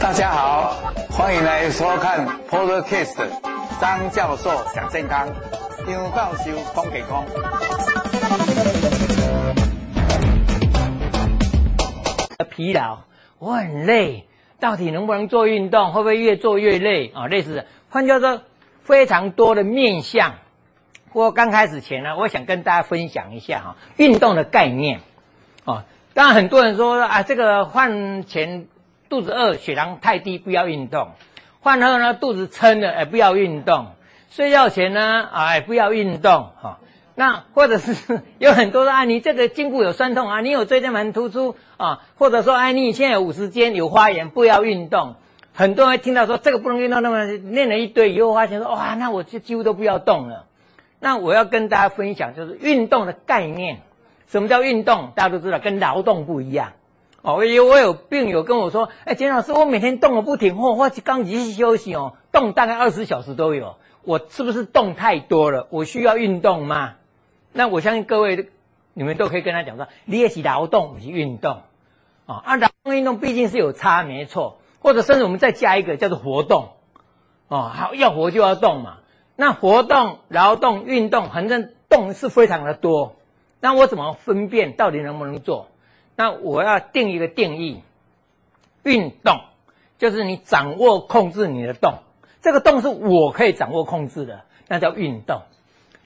大家好，欢迎来收看 Podcast 张教授讲健康，张教授讲健康。疲劳，我很累，到底能不能做运动？会不会越做越累啊？类似的，换句话说，非常多的面向。不过刚开始前呢，我想跟大家分享一下哈，运动的概念。啊，当然很多人说啊，这个饭前。肚子饿，血糖太低，不要运动；饭后呢，肚子撑了，哎，不要运动；睡觉前呢，哎，不要运动。哈，那或者是 有很多的啊，你这个筋骨有酸痛啊，你有椎间盘突出啊，或者说哎，你现在有五十肩，有发炎，不要运动。很多人听到说这个不能运动，那么念了一堆以后，发现说哇，那我就几乎都不要动了。那我要跟大家分享，就是运动的概念。什么叫运动？大家都知道，跟劳动不一样。哦，我有我有病友跟我说，哎，简老师，我每天动个不停，或或刚一休息哦，动大概二十小时都有，我是不是动太多了？我需要运动吗？那我相信各位，你们都可以跟他讲说，练习劳动与运动，啊，啊，劳动运动毕竟是有差，没错，或者甚至我们再加一个叫做活动，哦，好，要活就要动嘛，那活动、劳动、运动，反正动是非常的多，那我怎么分辨到底能不能做？那我要定一个定义，运动就是你掌握控制你的动，这个动是我可以掌握控制的，那叫运动。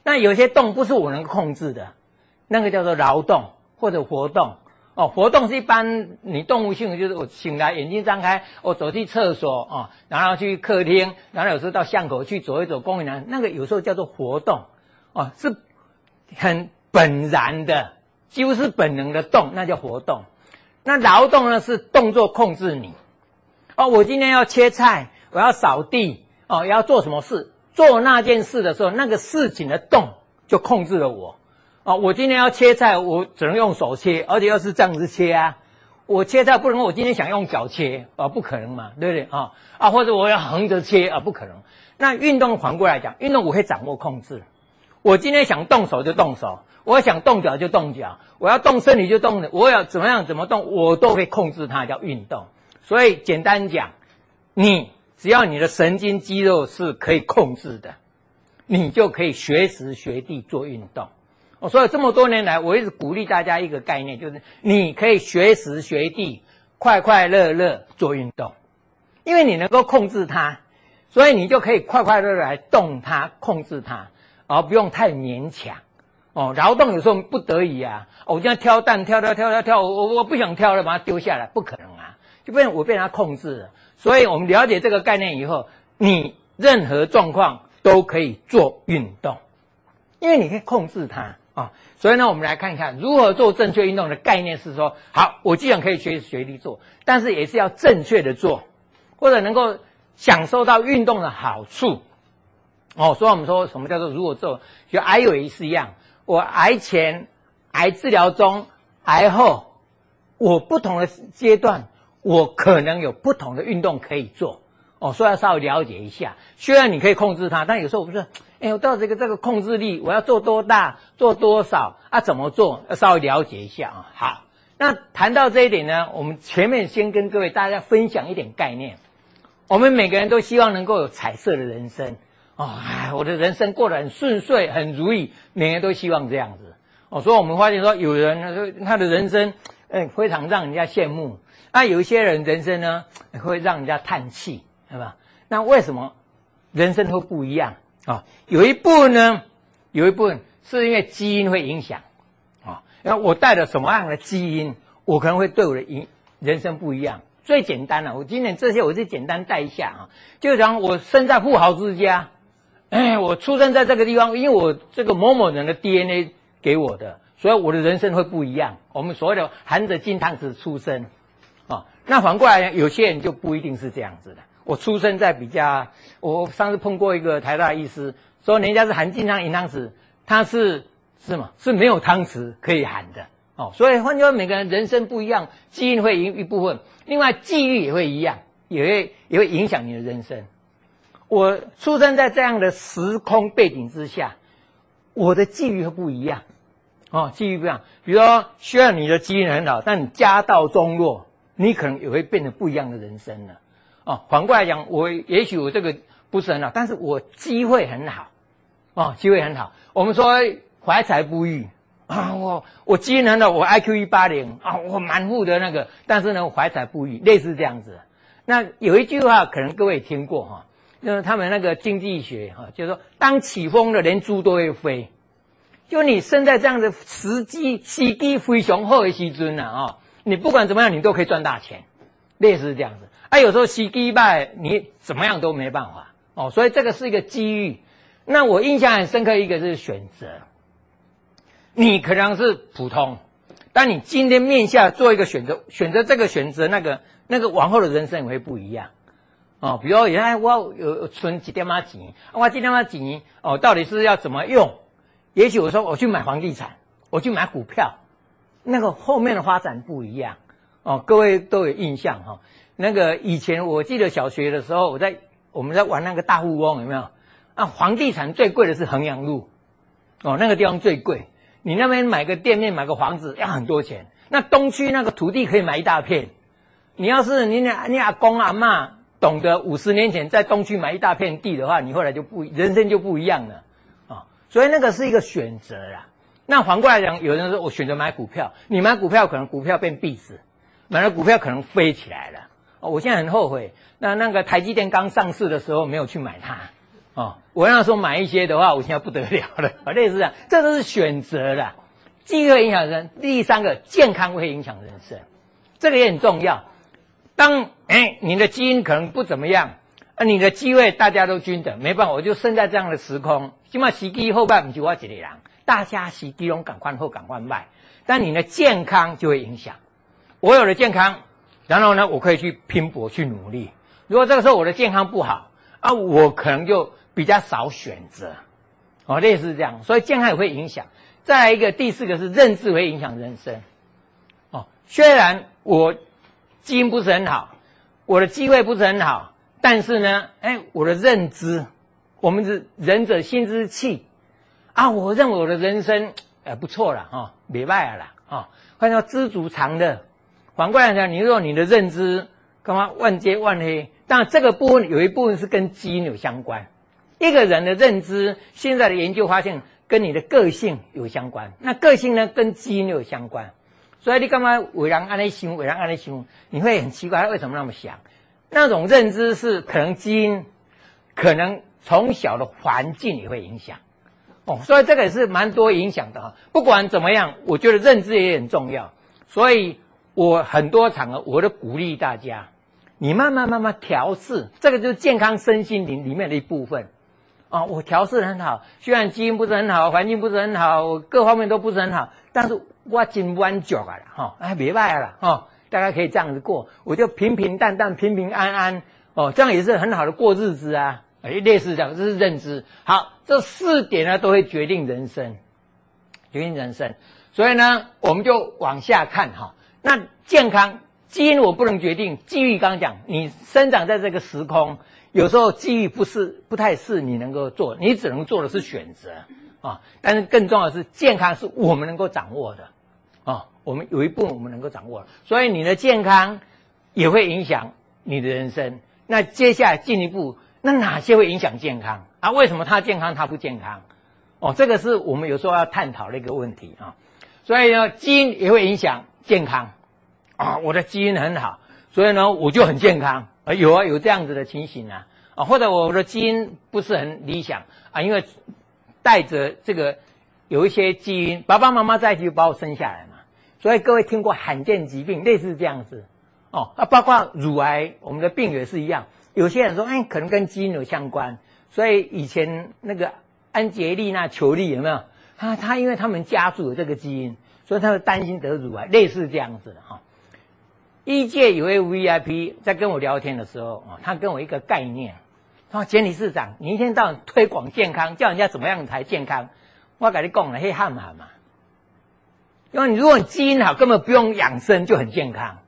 那有些动不是我能控制的，那个叫做劳动或者活动。哦，活动是一般你动物性的，就是我醒来眼睛张开，我走去厕所啊、然后去客厅，然后有时候到巷口去走一走公园，那个有时候叫做活动，哦，是很本然的。几乎是本能的动，那叫活动。那劳动呢？是动作控制你。哦，我今天要切菜，我要扫地，哦，要做什么事？做那件事的时候，那个事情的动就控制了我。哦，我今天要切菜，我只能用手切，而且要是这样子切啊。我切菜不能，我今天想用脚切啊、哦，不可能嘛，对不对啊、哦？啊，或者我要横着切啊，不可能。那运动反过来讲，运动我可以掌握控制。我今天想动手就动手。我想动脚就动脚，我要动身体就动，我要怎么样怎么动，我都可以控制它，叫运动。所以简单讲，你只要你的神经肌肉是可以控制的，你就可以随时随地做运动。我，所以这么多年来，我一直鼓励大家一个概念，就是你可以随时随地，快快乐乐做运动，因为你能够控制它，所以你就可以快快乐乐来动它，控制它，而不用太勉强。哦，劳动有时候不得已啊，哦、我这样挑担，挑挑挑挑挑，我我不想挑了，把它丢下来，不可能啊，就变我被它控制了。所以我们了解这个概念以后，你任何状况都可以做运动，因为你可以控制它啊、所以呢，我们来看一看如何做正确运动的概念是说，好，我既然可以学学地做，但是也是要正确的做，或者能够享受到运动的好处。哦，所以我们说什么叫做如果做，就癌友也是一样。我癌前、癌治疗中、癌后，我不同的阶段，我可能有不同的运动可以做哦，所以要稍微了解一下。虽然你可以控制它，但有时候我不是，哎，我到这个这个控制力，我要做多大，做多少啊？怎么做？要稍微了解一下啊。好，那谈到这一点呢，我们前面先跟各位大家分享一点概念。我们每个人都希望能够有彩色的人生。哦，我的人生过得很顺遂，很如意，每个人都希望这样子。哦，所以我们发现说，有人说他的人生，嗯，非常让人家羡慕。那有一些人人生呢，会让人家叹气，对吧？那为什么人生会不一样？啊，有一部分呢，有一部分是因为基因会影响。啊，然后我带了什么样的基因，我可能会对我的人人生不一样。最简单了，我今天这些我就简单带一下啊，就讲我生在富豪之家。哎，我出生在这个地方，因为我这个某某人的 DNA 给我的，所以我的人生会不一样。我们所谓的含着金汤匙出生，啊，那反过来有些人就不一定是这样子的。我出生在比较，我上次碰过一个台大医师，说人家是含金汤银汤匙，他是是吗？是没有汤匙可以含的。哦，所以换句话说，每个人人生不一样，基因会一一部分，另外际遇也会一样，也会也会影响你的人生。我出生在这样的时空背景之下，我的际遇会不一样，哦，机遇不一样。比如说，需要你的基因很好，但你家道中落，你可能也会变得不一样的人生了。哦，反过来讲，我也许我这个不是很好，但是我机会很好。哦，机会很好。我们说怀才不遇啊，我我基因很好，我 IQ 一八零啊，我满腹的那个，但是呢，怀才不遇，类似这样子。那有一句话，可能各位听过哈。就是他们那个经济学哈，就是说，当起风了，连猪都会飞。就你生在这样的时机，时机非常好的时阵呐啊，你不管怎么样，你都可以赚大钱，类似这样子。啊，有时候时机败，你怎么样都没办法哦。所以这个是一个机遇。那我印象很深刻，一个是选择。你可能是普通，但你今天面下做一个选择，选择这个选择那个那个往后的人生也会不一样。哦，比如原来我有存几点嘛钱，我几点嘛钱哦，到底是要怎么用？也许我说我去买房地产，我去买股票，那个后面的发展不一样哦。各位都有印象哈、哦，那个以前我记得小学的时候，我在我们在玩那个大富翁，有没有？啊，房地产最贵的是衡阳路，哦，那个地方最贵，你那边买个店面买个房子要很多钱。那东区那个土地可以买一大片，你要是你俩你阿公阿嬷。懂得五十年前在东区买一大片地的话，你后来就不人生就不一样了啊、所以那个是一个选择啦。那反过来讲，有人说我选择买股票，你买股票可能股票变壁纸，买了股票可能飞起来了。哦，我现在很后悔，那那个台积电刚上市的时候没有去买它哦。我要说买一些的话，我现在不得了了。类似这样，这都是选择啦。机会影响人，第三个健康会影响人生，这个也很重要。当哎，你的基因可能不怎么样，啊，你的机会大家都均等，没办法，我就生在这样的时空。起码时机后半不就我一个人，大家时机拢赶快后赶快卖，但你的健康就会影响。我有了健康，然后呢，我可以去拼搏去努力。如果这个时候我的健康不好啊，我可能就比较少选择。哦，类似这样，所以健康也会影响。再来一个，第四个是认知会影响人生。哦，虽然我。基因不是很好，我的机会不是很好，但是呢，哎，我的认知，我们是仁者心之气啊，我认为我的人生哎不错了哈，没败了啦啊，换叫知足常乐。反过来讲，你如果你的认知干嘛万劫万黑，但这个部分有一部分是跟基因有相关。一个人的认知，现在的研究发现跟你的个性有相关，那个性呢跟基因有相关。所以你干嘛为人安尼想，为人安尼想，你会很奇怪他为什么那么想？那种认知是可能基因，可能从小的环境也会影响。哦，所以这个也是蛮多影响的哈。不管怎么样，我觉得认知也很重要。所以我很多场合我都鼓励大家，你慢慢慢慢调试，这个就是健康身心灵里面的一部分。啊、哦，我调试很好，虽然基因不是很好，环境不是很好，各方面都不是很好，但是我真满足啊，哈，哎，没办了，哈，大家可以这样子过，我就平平淡淡、平平安安，哦，这样也是很好的过日子啊，哎，类似这样，这是认知。好，这四点呢都会决定人生，决定人生。所以呢，我们就往下看哈。那健康基因我不能决定，机遇刚讲，你生长在这个时空。有时候机遇不是不太是你能够做，你只能做的是选择啊。但是更重要的是，健康是我们能够掌握的啊。我们有一部分我们能够掌握，所以你的健康也会影响你的人生。那接下来进一步，那哪些会影响健康啊？为什么他健康他不健康？哦，这个是我们有时候要探讨的一个问题啊。所以呢，基因也会影响健康啊。我的基因很好，所以呢，我就很健康。啊，有啊，有这样子的情形啊，啊，或者我的基因不是很理想啊，因为带着这个有一些基因，爸爸妈妈在一起就把我生下来嘛，所以各位听过罕见疾病类似这样子。哦，啊，包括乳癌，我们的病也是一样，有些人说，哎，可能跟基因有相关，所以以前那个安洁莉娜·裘莉有没有？他他因为他们家族有这个基因，所以他们担心得乳癌，类似这样子的哈。一届有位 VIP 在跟我聊天的时候啊，他跟我一个概念，他说：“简理事长，你一天到晚推广健康，叫人家怎么样才健康？我跟你讲了，嘿，喊不喊嘛？因为你如果基因好，根本不用养生就很健康。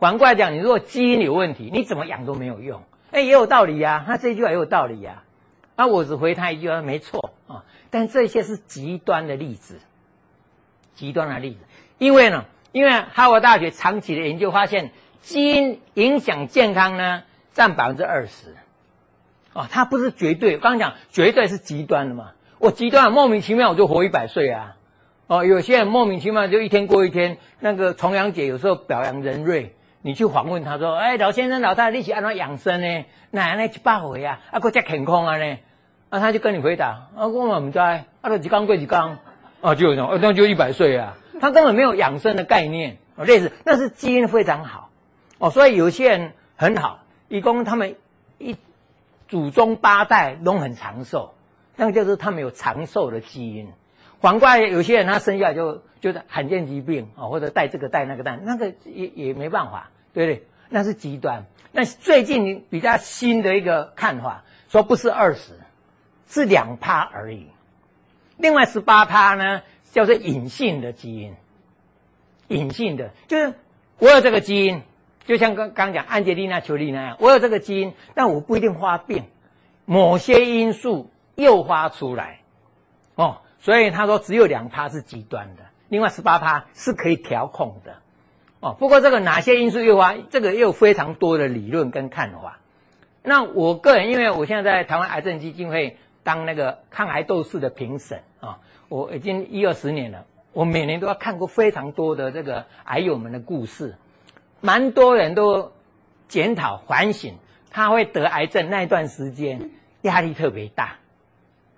反过来讲，你如果基因有问题，你怎么养都没有用。哎，也有道理呀，他这句话也有道理呀。啊，我只回他一句话，没错啊。但这些是极端的例子，极端的例子。因为呢，因为哈佛大学长期的研究发现，基因影响健康呢占百分之二十。啊，它不是绝对。刚刚讲绝对是极端的嘛，我极端莫名其妙我就活一百岁啊。哦，有些人莫名其妙就一天过一天。那个重阳节有时候表扬人瑞，你去访问他说：“哎，老先生、老太太，你是按怎养生呢？奶奶一百回啊，啊，够加健康啊呢？”啊，他就跟你回答：“啊，我们不知，啊，都一缸过一缸，啊，就那种，那就一百岁啊。”他根本没有养生的概念，哦，类似，那是基因非常好，哦，所以有些人很好，一共他们一祖宗八代都很长寿，那个就是他们有长寿的基因。反过来，有些人他生下来就就是罕见疾病啊，或者带这个带那个带，那个也也没办法，对不对？那是极端。那最近比较新的一个看法，说不是二十，是两趴而已。另外十八趴呢，叫做隐性的基因，隐性的就是我有这个基因，就像刚刚讲安吉丽娜·裘丽那样，我有这个基因，但我不一定发病，某些因素诱发出来，哦。所以他说只有两趴是极端的，另外十八趴是可以调控的，哦。不过这个哪些因素诱发，这个也有非常多的理论跟看法。那我个人，因为我现在在台湾癌症基金会当那个抗癌斗士的评审啊，我已经一二十年了，我每年都要看过非常多的这个癌友们的故事，蛮多人都检讨反省，他会得癌症那一段时间压力特别大，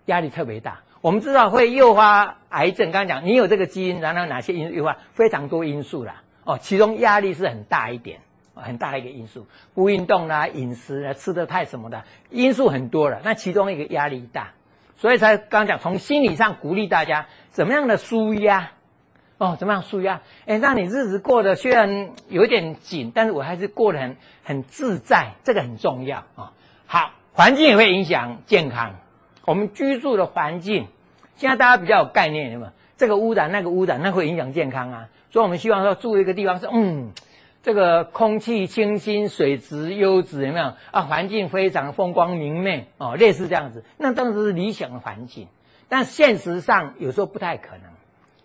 压力特别大。我们知道会诱发癌症，刚刚讲你有这个基因，然后哪些因素诱发？非常多因素啦，哦，其中压力是很大一点，很大的一个因素，不运动啦、饮食啦、吃的太什么的，因素很多了。那其中一个压力大，所以才刚刚讲从心理上鼓励大家怎么样的舒压，哦，怎么样舒压？哎，让你日子过得虽然有点紧，但是我还是过得很很自在，这个很重要啊、哦。好，环境也会影响健康，我们居住的环境。现在大家比较有概念，有没有？这个污染，那个污染，那会影响健康啊。所以我们希望说住一个地方是，嗯，这个空气清新，水质优质，有没有？啊，环境非常风光明媚哦，类似这样子。那当然是理想的环境，但现实上有时候不太可能，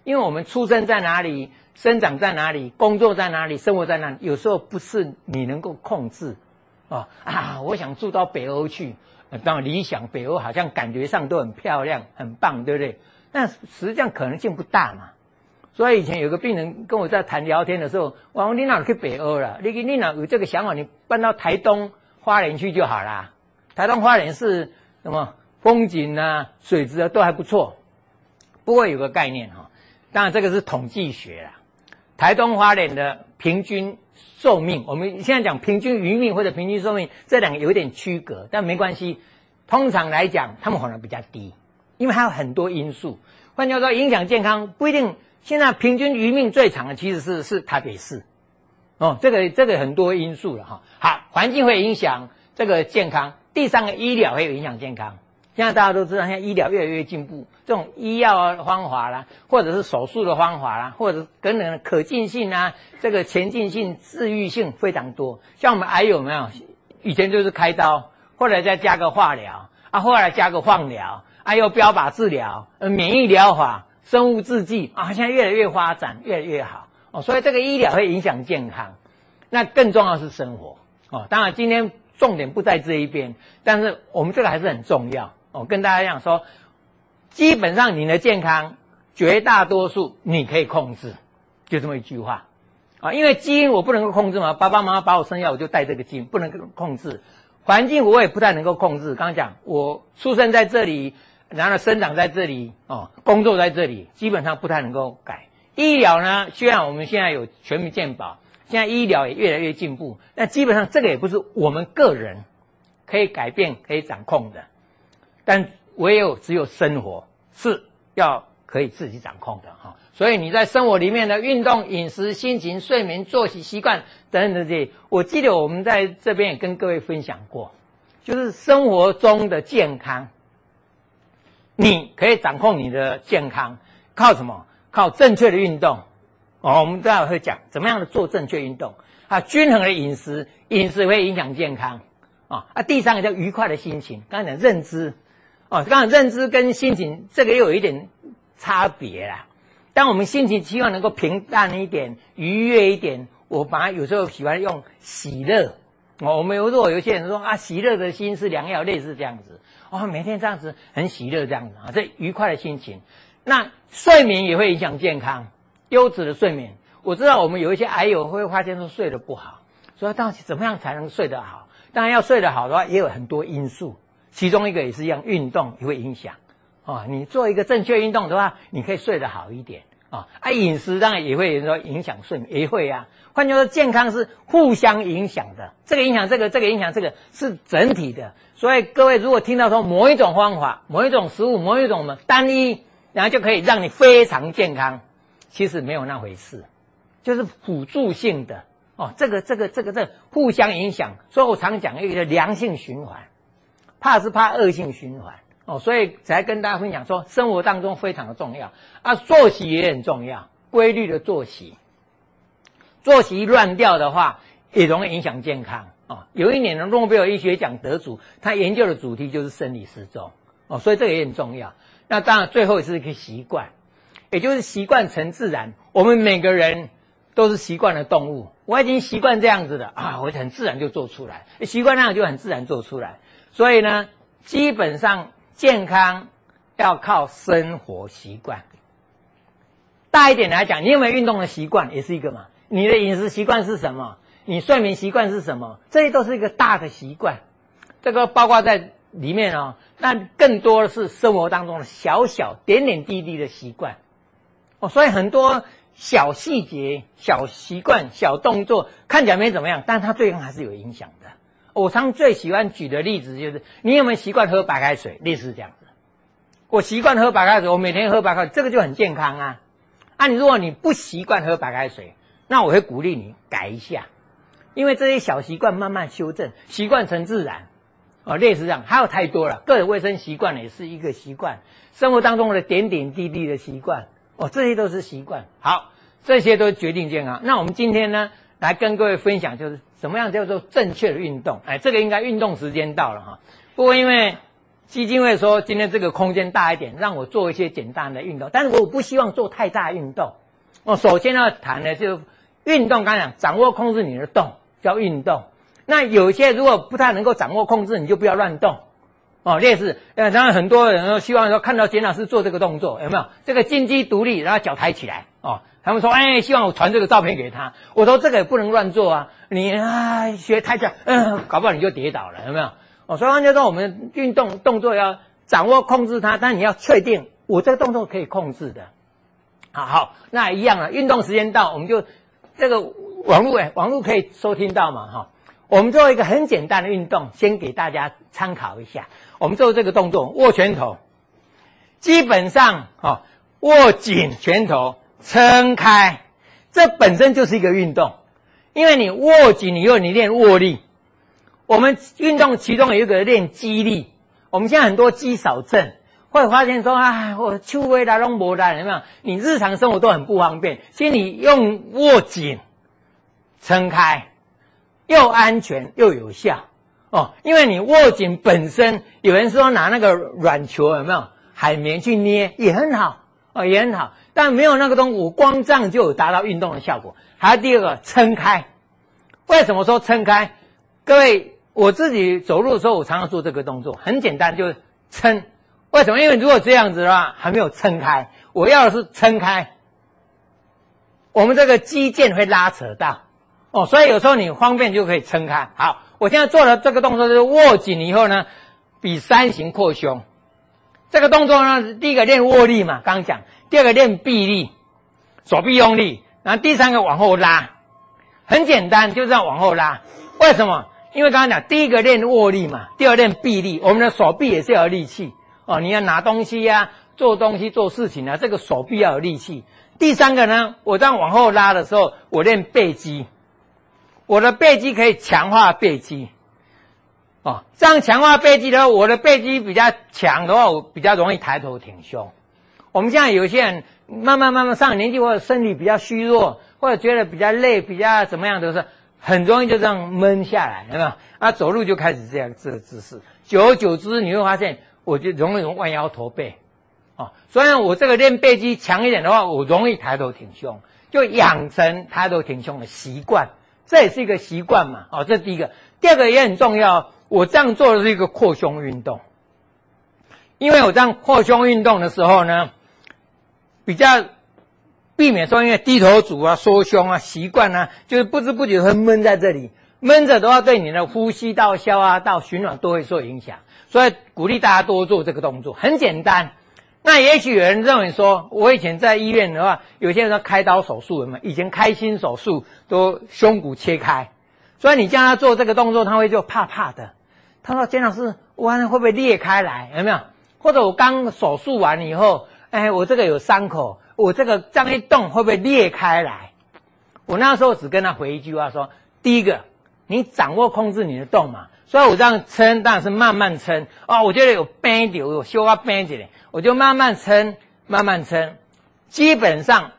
因为我们出生在哪里，生长在哪里，工作在哪里，生活在哪里，有时候不是你能够控制。哦啊，我想住到北欧去。当然理想，北欧好像感觉上都很漂亮、很棒，对不对？但实际上可能性不大嘛。所以以前有个病人跟我在谈聊天的时候，我说：“你哪去北欧了？你你哪有这个想法？你搬到台东花莲去就好啦。台东花莲是什么风景啊、水质啊都还不错。不过有个概念哈，当然这个是统计学啦。台东花莲的平均。寿命，我们现在讲平均余命或者平均寿命，这两个有点区隔，但没关系。通常来讲，他们可能比较低，因为还有很多因素。换句话说，影响健康不一定。现在平均余命最长的其实是是台北市，哦，这个这个很多因素了哈。好，环境会影响这个健康，第三个医疗会有影响健康。现在大家都知道，现在医疗越来越进步，这种医药方法啦，或者是手术的方法啦，或者是等等的可进性啊，这个前进性、治愈性非常多。像我们癌有没有？以前就是开刀，后来再加个化疗啊，后来加个放疗，还有标靶治疗、免疫疗法、生物制剂啊，现在越来越发展，越来越好哦。所以这个医疗会影响健康，那更重要是生活哦。当然今天重点不在这一边，但是我们这个还是很重要。我、跟大家讲说，基本上你的健康绝大多数你可以控制，就这么一句话啊。因为基因我不能够控制嘛，爸爸妈妈把我生下我就带这个基因，不能够控制。环境我也不太能够控制。刚刚讲我出生在这里，然后生长在这里，哦，工作在这里，基本上不太能够改。医疗呢，虽然我们现在有全民健保，现在医疗也越来越进步，但基本上这个也不是我们个人可以改变、可以掌控的。但唯有只有生活是要可以自己掌控的哈，所以你在生活里面的运动、饮食、心情、睡眠、作息习惯等等这些，我记得我们在这边也跟各位分享过，就是生活中的健康，你可以掌控你的健康，靠什么？靠正确的运动哦。我们待会会讲怎么样的做正确运动啊，均衡的饮食，饮食会影响健康啊。啊，第三个叫愉快的心情，刚才讲认知。哦，刚刚认知跟心情这个又有一点差别啦。当我们心情希望能够平淡一点、愉悦一点，我反而有时候喜欢用喜乐。哦，我们如果有些人说啊，喜乐的心是良药，类似这样子。哦，每天这样子很喜乐，这样子啊，这愉快的心情。那睡眠也会影响健康，优质的睡眠。我知道我们有一些癌友会发现说睡得不好，说到底怎么样才能睡得好？当然要睡得好的话，也有很多因素，其中一个也是一样，运动也会影响。啊，你做一个正确运动的话，你可以睡得好一点啊。啊，饮食当然也会说影响睡眠，也会啊。换句话说，健康是互相影响的，这个影响这个，这个影响这个，是整体的。所以各位如果听到说某一种方法、某一种食物、某一种什么单一，然后就可以让你非常健康，其实没有那回事，就是辅助性的哦。这个、这个、这个、这个、互相影响。所以我常讲一个良性循环，怕是怕恶性循环。哦，所以才跟大家分享说，生活当中非常的重要啊，作息也很重要，规律的作息，作息乱掉的话，也容易影响健康啊、哦。有一年的诺贝尔医学奖得主，他研究的主题就是生理时钟哦，所以这个也很重要。那当然，最后是一个习惯，也就是习惯成自然。我们每个人都是习惯的动物，我已经习惯这样子的啊，我很自然就做出来，习惯那样就很自然做出来。所以呢，基本上。健康要靠生活习惯。大一点来讲，你有没有运动的习惯，也是一个嘛？你的饮食习惯是什么？你睡眠习惯是什么？这些都是一个大的习惯。这个包括在里面哦。那更多的是生活当中的小小点点滴滴的习惯哦。所以很多小细节、小习惯、小动作看起来没怎么样，但它最终还是有影响的。我常最喜欢举的例子就是，你有没有习惯喝白开水？类似这样子。我习惯喝白开水，我每天喝白开水，这个就很健康啊。啊，你如果你不习惯喝白开水，那我会鼓励你改一下，因为这些小习惯慢慢修正，习惯成自然。哦，类似这样，还有太多了。个人卫生习惯也是一个习惯，生活当中的点点滴滴的习惯，哦，这些都是习惯。好，这些都决定健康。那我们今天呢，来跟各位分享就是。怎么样叫做正确的运动？哎，这个应该运动时间到了哈。不过因为基金会说今天这个空间大一点，让我做一些简单的运动，但是我不希望做太大运动。我，首先要谈的就是运动，刚才讲掌握控制你的动叫运动。那有些如果不太能够掌握控制，你就不要乱动。哦，类似，呃，当然很多人都希望说看到简老师做这个动作，有没有？这个金鸡独立，然后脚抬起来，哦。他们说：“哎，希望我传这个照片给他。”我说：“这个也不能乱做啊！你啊，学太极，嗯，搞不好你就跌倒了，有没有？”哦，所以换句话说，我们运动动作要掌握控制它，但你要确定我这个动作可以控制的。好好，那一样了。运动时间到，我们就这个网络哎，网络可以收听到嘛？哈，我们做一个很简单的运动，先给大家参考一下。我们做这个动作，握拳头，基本上哈，握紧拳头。撑开，这本身就是一个运动，因为你握紧，你又你练握力。我们运动其中有一个练肌力。我们现在很多肌少症，会发现说啊，我秋微来弄不来，有没有？你日常生活都很不方便，其实你用握紧、撑开，又安全又有效哦。因为你握紧本身，有人说拿那个软球有没有海绵去捏也很好哦，也很好。但没有那个东西，我光这样就有达到运动的效果。还有第二个，撑开。为什么说撑开？各位，我自己走路的时候，我常常做这个动作，很简单，就是撑。为什么？因为如果这样子的话，还没有撑开。我要的是撑开，我们这个肌腱会拉扯到哦，所以有时候你方便就可以撑开。好，我现在做的这个动作就是握紧以后呢，比三型扩胸。这个动作呢，第一个练握力嘛，刚刚讲。第二个练臂力，手臂用力，然后第三个往后拉，很简单，就这样往后拉。为什么？因为刚刚讲第一个练握力嘛，第二练臂力，我们的手臂也是要有力气哦。你要拿东西呀、做东西、做事情啊，这个手臂要有力气。第三个呢，我这样往后拉的时候，我练背肌，我的背肌可以强化背肌哦。这样强化背肌的话，我的背肌比较强的话，我比较容易抬头挺胸。我们现在有些人慢慢慢慢上年纪，或者身体比较虚弱，或者觉得比较累，比较怎么样都是很容易就这样闷下来，有没有？啊，走路就开始这样这个姿势，久而久之你会发现，我就容易容易弯腰驼背，哦，所以，我这个练背肌强一点的话，我容易抬头挺胸，就养成抬头挺胸的习惯，这也是一个习惯嘛。哦，这第一个。第二个也很重要，我这样做的是一个扩胸运动，因为我这样扩胸运动的时候呢，比较避免说因为低头族啊、缩胸啊、习惯啊，就是不知不觉会闷在这里，闷着的话对你的呼吸道、消化道、循环都会受影响，所以鼓励大家多做这个动作，很简单。那也许有人认为说，我以前在医院的话，有些人开刀手术的嘛，以前开心手术都胸骨切开，所以你叫他做这个动作，他会就怕怕的。他说：“简老师，弯会不会裂开来？有没有？或者我刚手术完以后，哎，我这个有伤口，我这个这样一动会不会裂开来？”我那时候只跟他回一句话说：“第一个，你掌握控制你的动嘛。”所以我这样撑，当然是慢慢撑哦。我觉得有绷一点，有修啊绷一点，我就慢慢撑，慢慢撑，基本上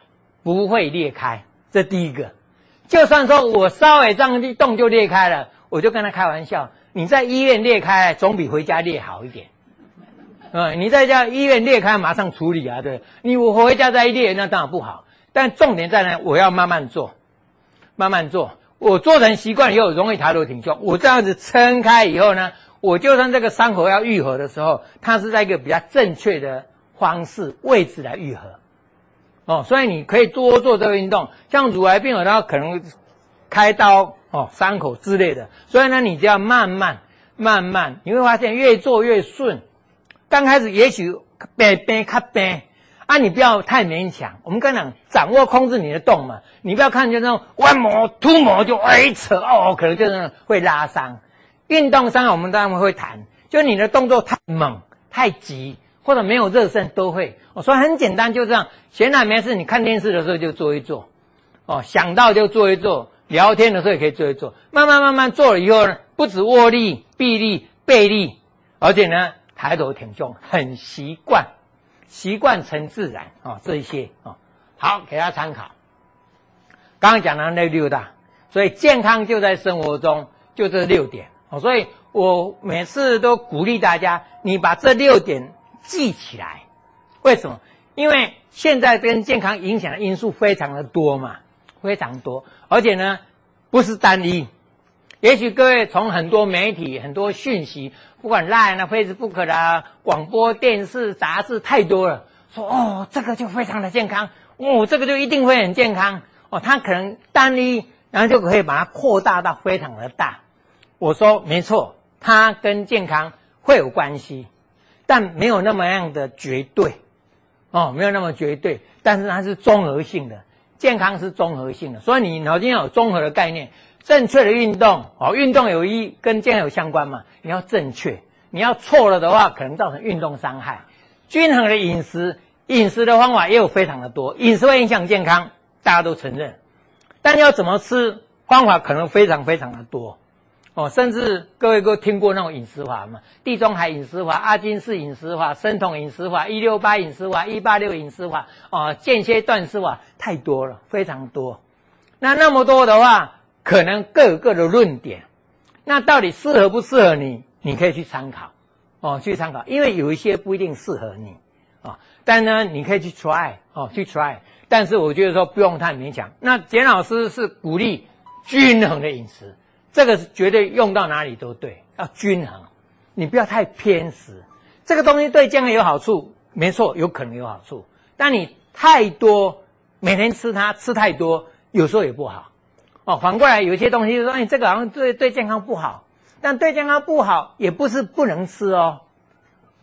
不会裂开。这第一个，就算说我稍微这样一动就裂开了，我就跟他开玩笑：你在医院裂开，总比回家裂好一点。嗯，你在家医院裂开，马上处理啊，对。你我回家再裂，那当然不好。但重点在呢，我要慢慢做，慢慢做。我做成习惯以后，容易抬头挺胸。我这样子撑开以后呢，我就算这个伤口要愈合的时候，它是在一个比较正确的方式位置来愈合。哦，所以你可以多做这个运动。像乳癌病人他可能开刀哦，伤口之类的，所以呢，你只要慢慢慢慢，你会发现越做越顺。刚开始也许变变卡变。啊，你不要太勉强。我们刚讲掌握控制你的动嘛，你不要看见那种弯磨、突磨就哎扯哦，可能就是会拉伤。运动伤我们当然会谈，就你的动作太猛、太急或者没有热身都会。我说很简单，就这样，闲来没事，你看电视的时候就做一做，哦，想到就做一做，聊天的时候也可以做一做，慢慢慢慢做了以后呢，不止握力、臂力、背力，而且呢，抬头挺胸，很习惯。习惯成自然啊、哦，这一些啊、哦，好，给大家参考。刚刚讲的那六大，所以健康就在生活中，就这六点哦。所以我每次都鼓励大家，你把这六点记起来。为什么？因为现在跟健康影响的因素非常的多嘛，非常多，而且呢，不是单一。也许各位从很多媒体、很多讯息，不管 Line 啊、Facebook 啦、广播电视、杂志太多了，说哦，这个就非常的健康，哦，这个就一定会很健康，哦，它可能单一，然后就可以把它扩大到非常的大。我说没错，它跟健康会有关系，但没有那么样的绝对，哦，没有那么绝对，但是它是综合性的，健康是综合性的，所以你脑筋要有综合的概念。正确的运动哦，运动有益跟健康有相关嘛？你要正确，你要错了的话，可能造成运动伤害。均衡的饮食，饮食的方法也有非常的多，饮食会影响健康，大家都承认。但要怎么吃，方法可能非常非常的多哦。甚至各位都听过那种饮食法嘛？地中海饮食法、阿金氏饮食法、生酮饮食法、一六八饮食法、一八六饮食法哦，间歇断食法太多了，非常多。那那么多的话。可能各有各的论点，那到底适合不适合你？你可以去参考，哦，去参考，因为有一些不一定适合你，啊、哦，但呢，你可以去 try，哦，去 try，但是我觉得说不用太勉强。那简老师是鼓励均衡的饮食，这个是绝对用到哪里都对，要均衡，你不要太偏食。这个东西对健康有好处，没错，有可能有好处，但你太多，每天吃它，吃太多，有时候也不好。哦，反过来有些东西就说，哎，这个好像对对健康不好，但对健康不好也不是不能吃哦。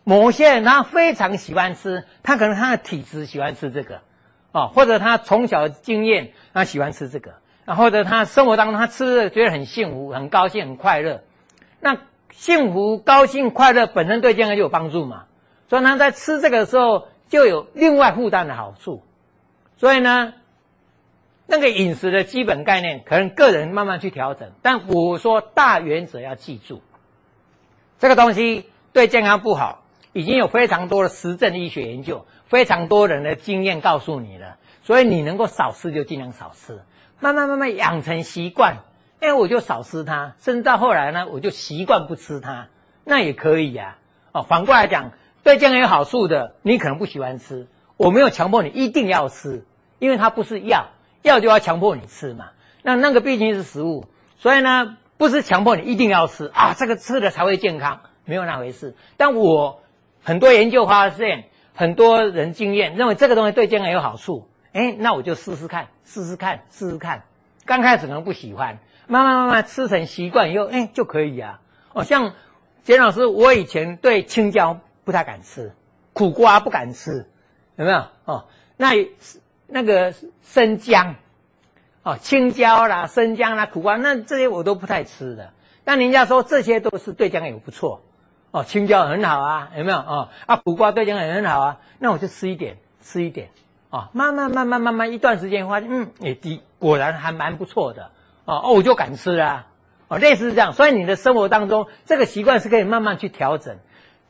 某些人他非常喜欢吃，他可能他的体质喜欢吃这个，哦，或者他从小经验他喜欢吃这个，啊，或者他生活当中他吃的觉得很幸福、很高兴、很快乐。那幸福、高兴、快乐本身对健康就有帮助嘛，所以他在吃这个时候就有另外负担的好处。所以呢。那个饮食的基本概念，可能个人慢慢去调整。但我说大原则要记住，这个东西对健康不好，已经有非常多的实证医学研究，非常多人的经验告诉你了。所以你能够少吃就尽量少吃，慢慢慢慢养成习惯。哎，我就少吃它，甚至到后来呢，我就习惯不吃它，那也可以呀。哦，反过来讲，对健康有好处的，你可能不喜欢吃。我没有强迫你一定要吃，因为它不是药，药就要强迫你吃嘛。那那个毕竟是食物，所以呢，不是强迫你一定要吃啊，这个吃了才会健康，没有那回事。但我很多研究发现，很多人经验认为这个东西对健康有好处，哎，那我就试试看，试试看，试试看。刚开始可能不喜欢，慢慢慢慢吃成习惯以后，哎，就可以啊。哦，像简老师，我以前对青椒不太敢吃，苦瓜不敢吃，有没有？哦，那那个生姜，哦，青椒啦、生姜啦、苦瓜，那这些我都不太吃的。但人家说这些都是对姜有不错，哦，青椒很好啊，有没有？哦，啊，苦瓜对姜也很好啊，那我就吃一点，吃一点，啊、慢慢慢慢慢慢一段时间发现，嗯，也的果然还蛮不错的，哦，哦，我就敢吃啊。哦，类似是这样，所以你的生活当中这个习惯是可以慢慢去调整。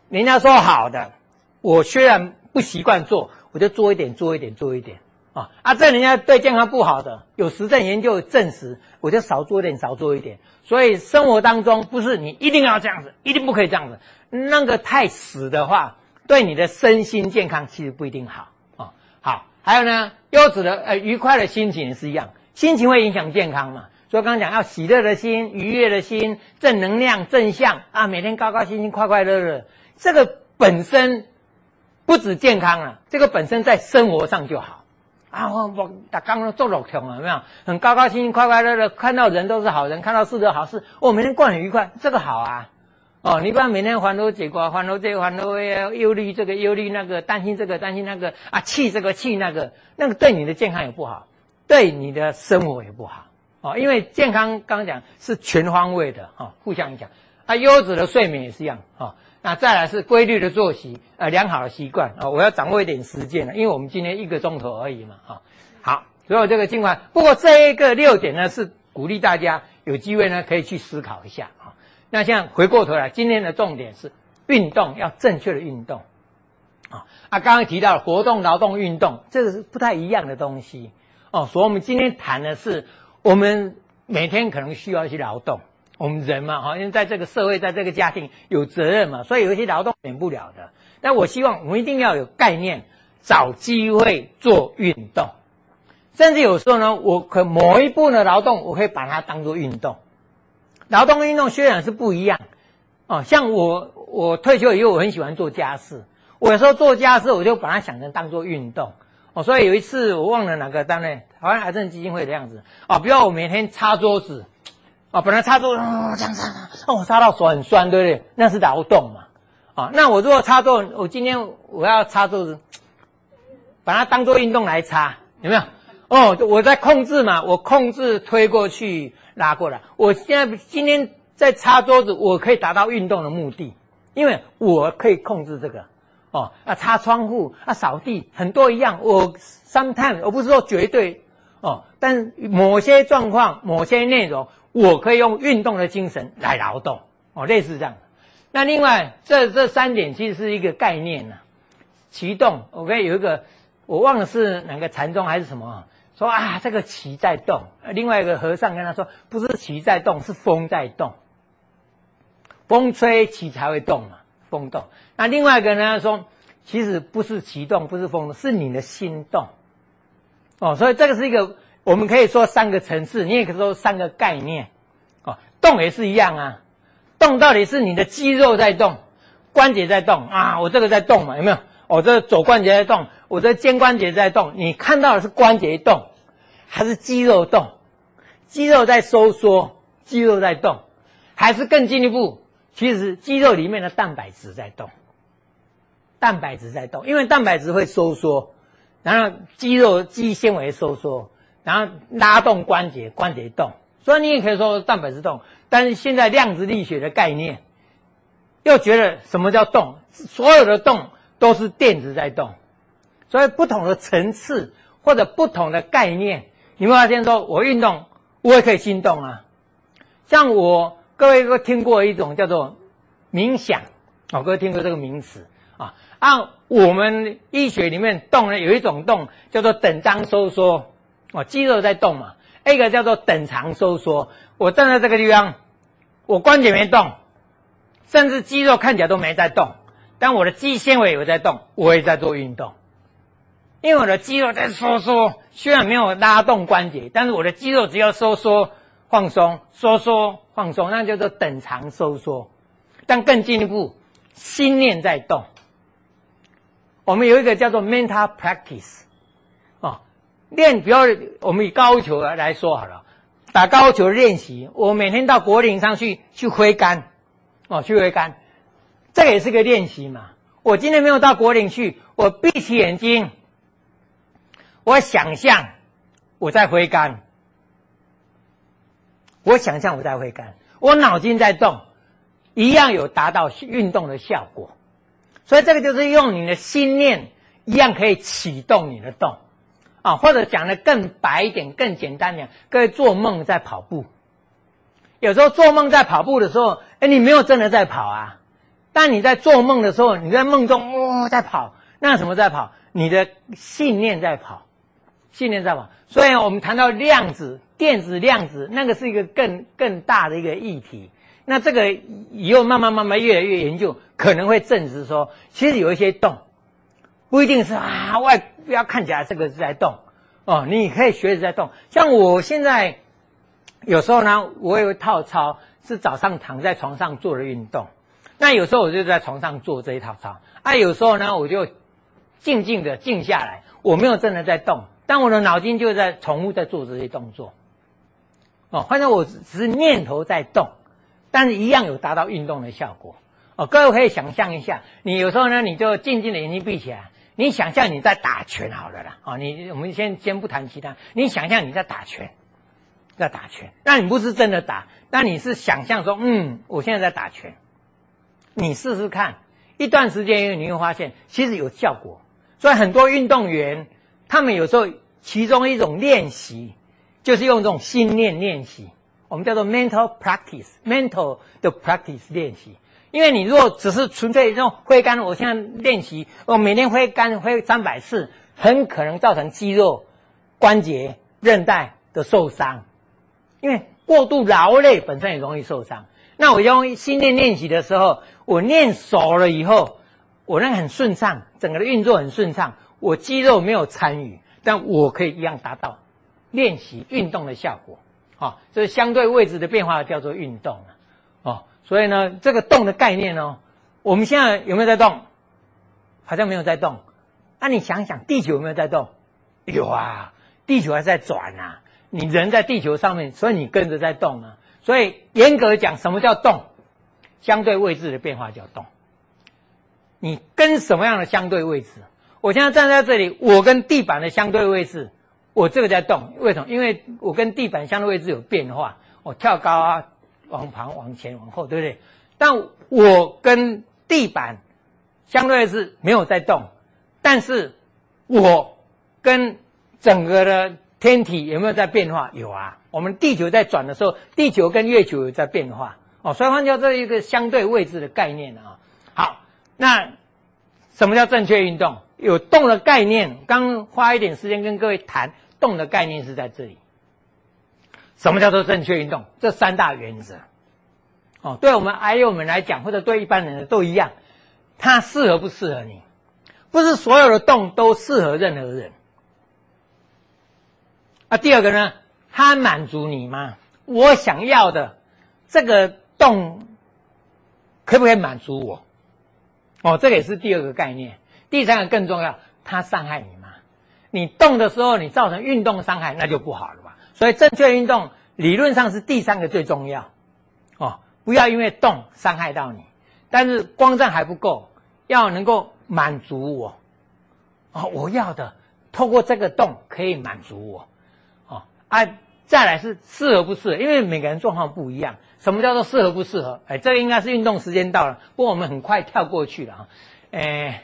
人家说好的，我虽然不习惯做，我就做一点，做一点，做一点。啊啊，这人家对健康不好的，有实证研究证实，我就少做一点，少做一点。所以生活当中不是你一定要这样子，一定不可以这样子。那个太死的话，对你的身心健康其实不一定。好，还有呢，优质的呃愉快的心情也是一样，心情会影响健康嘛。所以刚刚讲要喜乐的心、愉悦的心、正能量、正向啊，每天高高兴兴、快快乐乐，这个本身不止健康了，这个本身在生活上就好啊。我我打刚刚做老穷了，有没有？很高高兴兴、快快乐乐，看到人都是好人，看到事都好事，我、每天过很愉快，这个好啊。哦，你不要每天烦恼结果，烦恼这个，烦恼忧虑这个，忧虑那个，担心这个，担心那个啊，气这个，气那个，那个对你的健康也不好，对你的生活也不好。哦，因为健康刚刚讲是全方位的哈、哦，互相影响。啊，优质的睡眠也是一样哈、哦。那再来是规律的作息，呃，良好的习惯啊、哦。我要掌握一点时间了，因为我们今天一个钟头而已嘛哈、哦。好，所以我这个精华。不过这一个六点呢，是鼓励大家有机会呢可以去思考一下、那现在回过头来，今天的重点是运动要正确的运动啊。啊，刚刚提到活动、劳动、运动，这个是不太一样的东西哦。所以我们今天谈的是。我们每天可能需要一些劳动，我们人嘛，哈，因为在这个社会，在这个家庭有责任嘛，所以有一些劳动免不了的。但我希望我们一定要有概念，找机会做运动，甚至有时候呢，我可某一部的劳动，我可以把它当做运动。劳动运动虽然是不一样，哦，像我我退休以后，我很喜欢做家事，我有时候做家事，我就把它想成当做运动。哦，所以有一次我忘了哪个单位，好像癌症基金会的样子啊。比如我每天擦桌子，哦，本来擦桌子，哦，这样擦，哦，我擦到手很酸，对不对？那是劳动嘛。啊，那我如果擦桌子，我今天我要擦桌子，把它当做运动来擦，有没有？哦，我在控制嘛，我控制推过去，拉过来。我现在今天在擦桌子，我可以达到运动的目的，因为我可以控制这个。哦，啊，擦窗户，啊，扫地，很多一样。我 sometimes 我不是说绝对，哦，但某些状况、某些内容，我可以用运动的精神来劳动，哦，类似这样。那另外，这这三点其实是一个概念呢、啊。启动，OK，有一个我忘了是哪个禅宗还是什么，说啊，这个旗在动。另外一个和尚跟他说，不是旗在动，是风在动。风吹，旗才会动嘛。风动，那另外一个呢？说其实不是旗动，不是风动，是你的心动。哦，所以这个是一个，我们可以说三个层次，你也可以说三个概念。哦，动也是一样啊，动到底是你的肌肉在动，关节在动啊，我这个在动嘛，有没有？我这肘关节在动，我这肩关节在动，你看到的是关节动，还是肌肉动？肌肉在收缩，肌肉在动，还是更进一步？其实肌肉里面的蛋白质在动，蛋白质在动，因为蛋白质会收缩，然后肌肉肌纤维收缩，然后拉动关节，关节动。所以你也可以说蛋白质动，但是现在量子力学的概念又觉得什么叫动？所有的动都是电子在动，所以不同的层次或者不同的概念，你会发现说，我运动我也可以心动啊，像我。各位都听过一种叫做冥想，哦，各位听过这个名词啊？按我们医学里面动呢，有一种动叫做等张收缩，哦，肌肉在动嘛。一个叫做等长收缩，我站在这个地方，我关节没动，甚至肌肉看起来都没在动，但我的肌纤维有在动，我也在做运动。因为我的肌肉在收缩，虽然没有拉动关节，但是我的肌肉只要收缩、放松、收缩、放松，那叫做等长收缩。但更进一步，心念在动。我们有一个叫做 mental practice，哦，练，比如我们以高球来说好了，打高球练习，我每天到果岭上去去挥杆，哦，去挥杆，这也是个练习嘛。我今天没有到果岭去，我闭起眼睛。我想象我在挥杆，我想象我在挥杆，我脑筋在动，一样有达到运动的效果。所以这个就是用你的心念，一样可以启动你的动啊。或者讲的更白一点、更简单点，各位做梦在跑步，有时候做梦在跑步的时候，哎，你没有真的在跑啊。但你在做梦的时候，你在梦中哦在跑，那什么在跑？你的信念在跑。信念在跑，所以我们谈到量子、电子量子，那个是一个更更大的一个议题。那这个以后慢慢慢慢越来越研究，可能会证实说，其实有一些动，不一定是啊外不要看起来这个是在动哦，你可以学着在动。像我现在有时候呢，我有一套操是早上躺在床上做的运动，那有时候我就在床上做这一套操，啊，有时候呢我就静静的静下来，我没有真的在动。但我的脑筋就在重复在做这些动作，哦，反正我只是念头在动，但是一样有达到运动的效果，哦，各位可以想象一下，你有时候呢，你就静静的眼睛闭起来，你想象你在打拳好了啦，哦，你我们先先不谈其他，你想象你在打拳，在打拳，那你不是真的打，那你是想象说，嗯，我现在在打拳，你试试看，一段时间以后你会发现其实有效果，所以很多运动员。他们有时候其中一种练习，就是用这种心念练习，我们叫做 mental practice，mental 的 practice 练习。因为你如果只是纯粹这种挥杆，我现在练习，我每天挥杆挥三百次，很可能造成肌肉、关节、韧带的受伤。因为过度劳累本身也容易受伤。那我用心念练习的时候，我练熟了以后，我那很顺畅，整个的运作很顺畅。我肌肉没有参与，但我可以一样达到练习运动的效果。啊，这是相对位置的变化叫做运动啊哦，所以呢，这个动的概念呢，我们现在有没有在动？好像没有在动。那你想想，地球有没有在动？有啊，地球还在转啊。你人在地球上面，所以你跟着在动啊。所以严格讲，什么叫动？相对位置的变化叫动。你跟什么样的相对位置？我现在站在这里，我跟地板的相对位置，我这个在动，为什么？因为我跟地板相对位置有变化，我跳高啊，往旁、往前、往后，对不对？但我跟地板相对位置没有在动，但是我跟整个的天体有没有在变化？有啊，我们地球在转的时候，地球跟月球有在变化哦，所以换叫这一个相对位置的概念啊。好，那什么叫正确运动？有动的概念，刚花一点时间跟各位谈动的概念是在这里。什么叫做正确运动？这三大原则，哦，对我们癌友们来讲，或者对一般人都一样，它适合不适合你？不是所有的动都适合任何人。啊，第二个呢，它满足你吗？我想要的这个动，可不可以满足我？哦，这个也是第二个概念。第三个更重要，它伤害你吗？你动的时候，你造成运动伤害，那就不好了嘛？所以正确运动理论上是第三个最重要哦，不要因为动伤害到你。但是光这样还不够，要能够满足我哦，我要的透过这个动可以满足我哦啊，再来是适合不适合，因为每个人状况不一样。什么叫做适合不适合？哎，这个应该是运动时间到了，不过我们很快跳过去了啊，哎。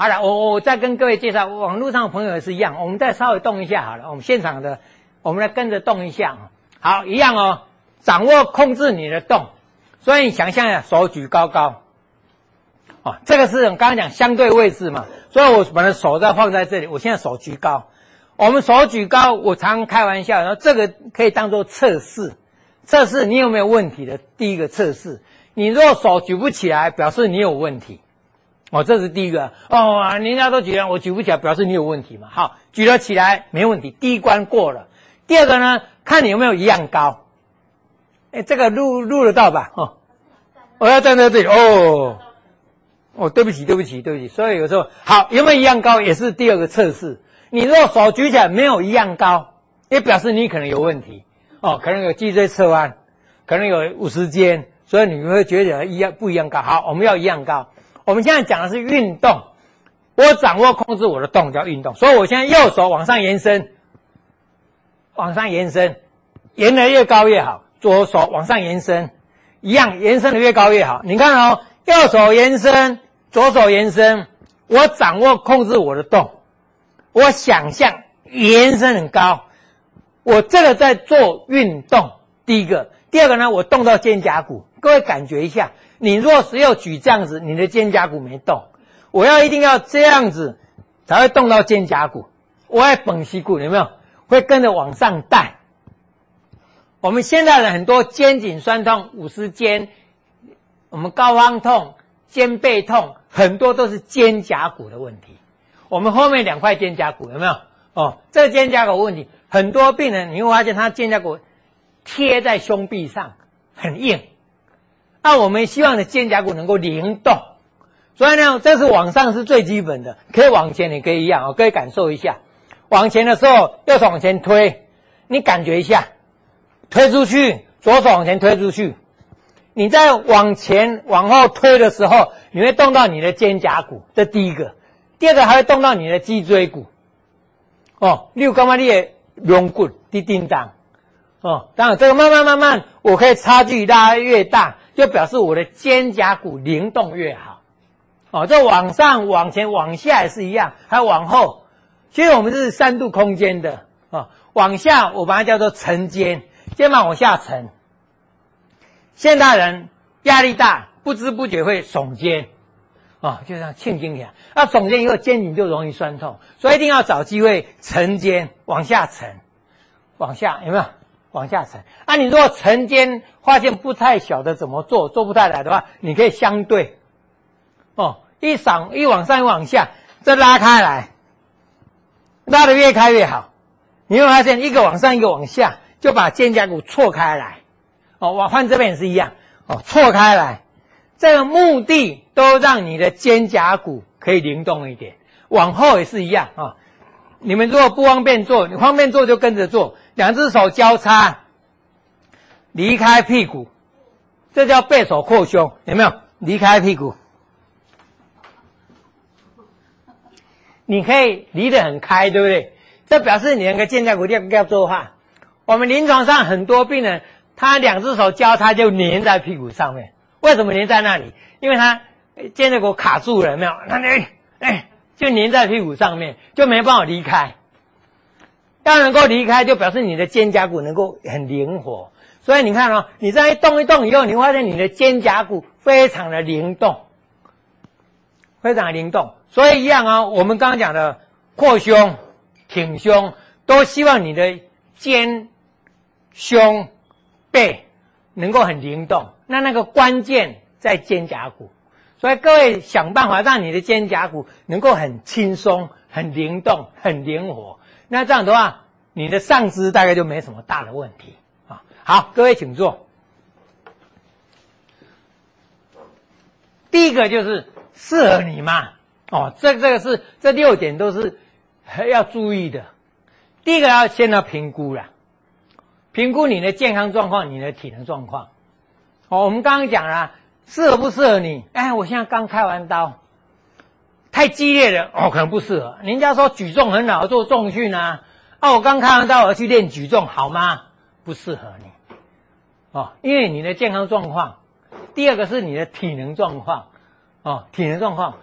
好了，我我再跟各位介绍，网络上的朋友也是一样，我们再稍微动一下好了。我们现场的，我们来跟着动一下。好，一样哦，掌握控制你的动。所以你想象一下，手举高高。哦，这个是我刚刚讲相对位置嘛，所以我把的手再放在这里。我现在手举高，我们手举高，我常常开玩笑，然后这个可以当做测试，测试你有没有问题的第一个测试。你如果手举不起来，表示你有问题。哦，这是第一个哦，人家都举了，我举不起来，表示你有问题嘛。好，举了起来没问题，第一关过了。第二个呢，看你有没有一样高。哎，这个录录得到吧？哦，我要站在这里哦。哦，对不起，对不起，对不起。所以有时候好，有没有一样高也是第二个测试。你如果手举起来没有一样高，也表示你可能有问题哦，可能有脊椎侧弯，可能有五十肩，所以你会觉得一样不一样高。好，我们要一样高。我们现在讲的是运动，我掌握控制我的动叫运动，所以我现在右手往上延伸，往上延伸，延得越高越好。左手往上延伸，一样延伸的越高越好。你看哦，右手延伸，左手延伸，我掌握控制我的动，我想象延伸很高，我这个在做运动。第一个，第二个呢，我动到肩胛骨，各位感觉一下。你若是要举这样子，你的肩胛骨没动，我要一定要这样子才会动到肩胛骨。我要绷膝骨，有没有？会跟着往上带。我们现在的很多肩颈酸痛、五十肩，我们高方痛、肩背痛，很多都是肩胛骨的问题。我们后面两块肩胛骨有没有？哦，这肩胛骨问题，很多病人你会发现他肩胛骨贴在胸壁上，很硬。那我们希望的肩胛骨能够灵动，所以呢，这是往上是最基本的，可以往前也可以一样哦，可以感受一下。往前的时候，右手往前推，你感觉一下，推出去，左手往前推出去。你在往前往后推的时候，你会动到你的肩胛骨，这第一个。第二个还会动到你的脊椎骨。哦，你有干嘛？你也龙骨滴叮当。哦，当然这个慢慢慢慢，我可以差距拉越大。就表示我的肩胛骨灵动越好，哦，这往上、往前、往下也是一样，还有往后。其实我们是三度空间的啊、哦，往下我把它叫做沉肩，肩膀往下沉。现代人压力大，不知不觉会耸肩，啊、哦，就这样庆幸一下。那耸肩以后肩颈就容易酸痛，所以一定要找机会沉肩，往下沉，往下有没有？往下沉啊！你如果沉肩发现不太晓得怎么做，做不太来的话，你可以相对哦，一上一往上一往下，再拉开来，拉得越开越好。你会发现一个往上一个往下，就把肩胛骨错开来哦。往换这边也是一样哦，错开来，这个目的都让你的肩胛骨可以灵动一点。往后也是一样啊。哦你们如果不方便做，你方便做就跟着做。两只手交叉，离开屁股，这叫背手扩胸，有没有？离开屁股，你可以离得很开，对不对？这表示你那个肩胛骨要要做话。我们临床上很多病人，他两只手交叉就粘在屁股上面。为什么粘在那里？因为他肩胛骨卡住了，有没有？那哎哎。就粘在屁股上面，就没办法离开。要能够离开，就表示你的肩胛骨能够很灵活。所以你看哦，你这样一动一动以后，你发现你的肩胛骨非常的灵动，非常的灵动。所以一样啊、哦，我们刚刚讲的扩胸、挺胸，都希望你的肩、胸、背能够很灵动。那那个关键在肩胛骨。所以各位想办法让你的肩胛骨能够很轻松、很灵动、很灵活。那这样的话，你的上肢大概就没什么大的问题啊。好，各位请坐。第一个就是适合你吗？哦，这这个是这六点都是要注意的。第一个要先要评估了，评估你的健康状况、你的体能状况。哦，我们刚刚讲了。适合不适合你？哎，我现在刚开完刀，太激烈了哦，可能不适合。人家说举重很好做重训啊，啊，我刚看完刀，我去练举重好吗？不适合你哦，因为你的健康状况。第二个是你的体能状况哦，体能状况，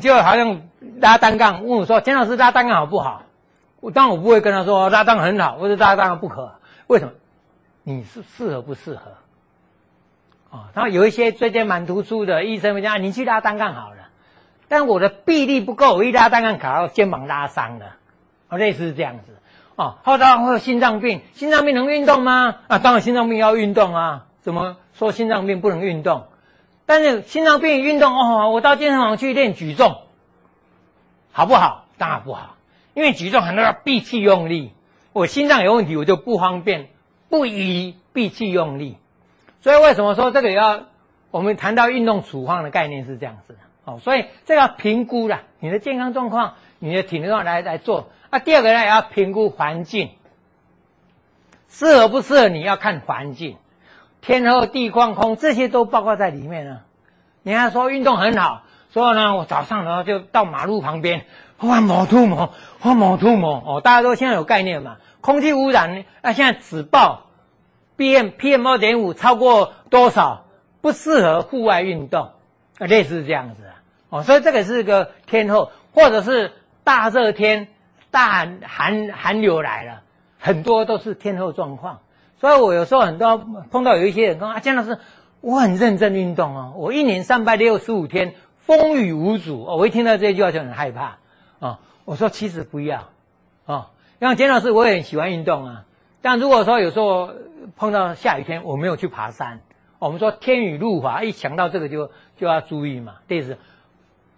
就好像拉单杠，问我说：“钱老师拉单杠好不好？”我当然我不会跟他说拉单杠很好，或者拉单杠不可。为什么？你是适合不适合？哦，然后有一些椎间盘突出的医生会讲：“你去拉单杠好了。”但我的臂力不够，我一拉单杠卡到肩膀拉伤了。哦，类似是这样子。哦，后头会有心脏病，心脏病能运动吗？啊，当然心脏病要运动啊。怎么说心脏病不能运动？但是心脏病运动哦，我到健身房去练举重，好不好？当然不好，因为举重很多要闭气用力，我心脏有问题，我就不方便，不宜闭气用力。所以为什么说这个要我们谈到运动处方的概念是这样子的？哦，所以这个评估了你的健康状况，你的体能状况来来做。啊，第二个呢，也要评估环境，适合不适合你要看环境，天候、地况、空这些都包括在里面呢。你还说运动很好，所以呢，我早上然后就到马路旁边，哇，某吐某，哇，某吐某，哦，大家都现在有概念嘛？空气污染，啊，现在只报 B M P M 二点五超过多少不适合户外运动，啊类似这样子啊，哦，所以这个是个天候，或者是大热天。大寒寒流来了，很多都是天候状况，所以我有时候很多碰到有一些人说啊，江老师，我很认真运动哦，我一年三百六十五天风雨无阻哦，我一听到这句话就很害怕啊、哦。我说其实不要啊、哦，像江老师我也很喜欢运动啊，但如果说有时候碰到下雨天我没有去爬山，我们说天雨路滑，一想到这个就就要注意嘛，这是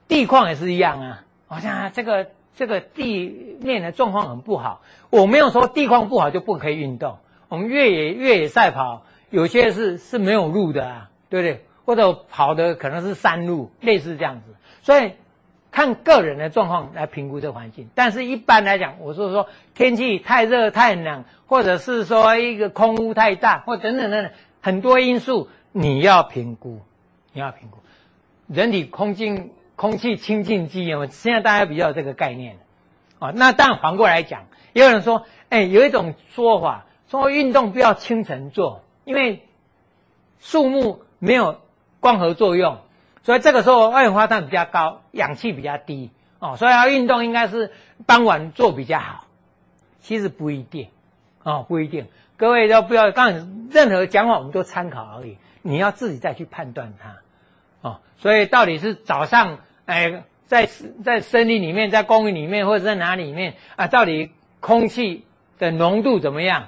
地况也是一样啊，好像这个。这个地面的状况很不好，我没有说地况不好就不可以运动。我们越野越野赛跑，有些是是没有路的啊，对不对？或者跑的可能是山路，类似这样子。所以看个人的状况来评估这环境。但是一般来讲，我是说天气太热太冷，或者是说一个空污太大，或等等等等很多因素，你要评估，你要评估人体空净。空气清净机，我现在大家比较有这个概念，啊，那当然反过来讲，也有人说，哎，有一种说法，说运动不要清晨做，因为树木没有光合作用，所以这个时候二氧化碳比较高，氧气比较低，哦，所以要运动应该是傍晚做比较好。其实不一定，哦，不一定，各位都不要，当然任何讲法我们都参考而已，你要自己再去判断它。哦，所以到底是早上，哎，在在森林里面，在公园里面，或者在哪里面啊？到底空气的浓度怎么样？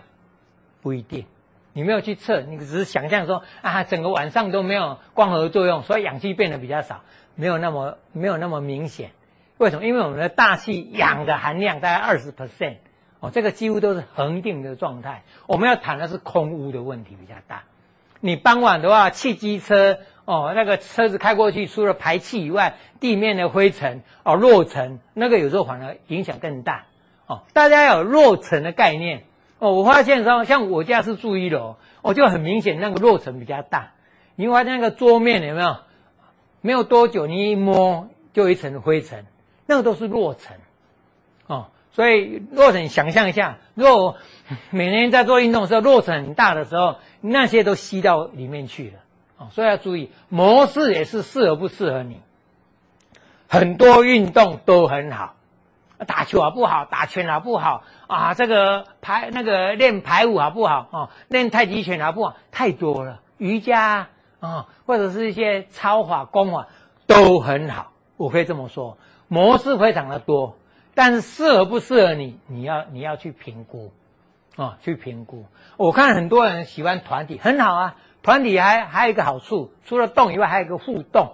不一定，你没有去测，你只是想象说啊，整个晚上都没有光合作用，所以氧气变得比较少，没有那么没有那么明显。为什么？因为我们的大气氧的含量大概二十 percent，哦，这个几乎都是恒定的状态。我们要谈的是空污的问题比较大。你傍晚的话，汽机车。哦，那个车子开过去，除了排气以外，地面的灰尘哦，落尘，那个有时候反而影响更大。哦，大家要有落尘的概念。哦，我发现说，像我家是住一楼，我、就很明显那个落尘比较大。你会发现那个桌面有没有？没有多久，你一摸就一层灰尘，那个都是落尘。所以落尘，想象一下，如果 每年在做运动的时候，落尘很大的时候，那些都吸到里面去了。所以要注意，模式也是适合不适合你。很多运动都很好，打球好不好？打拳好不好？啊，这个排那个练排舞好不好？哦，练太极拳好不好？太多了，瑜伽啊，或者是一些操法、功法都很好。我可以这么说，模式非常的多，但是适合不适合你，你要你要去评估啊，去评估。我看很多人喜欢团体，很好啊。团体还还有一个好处，除了动以外，还有一个互动。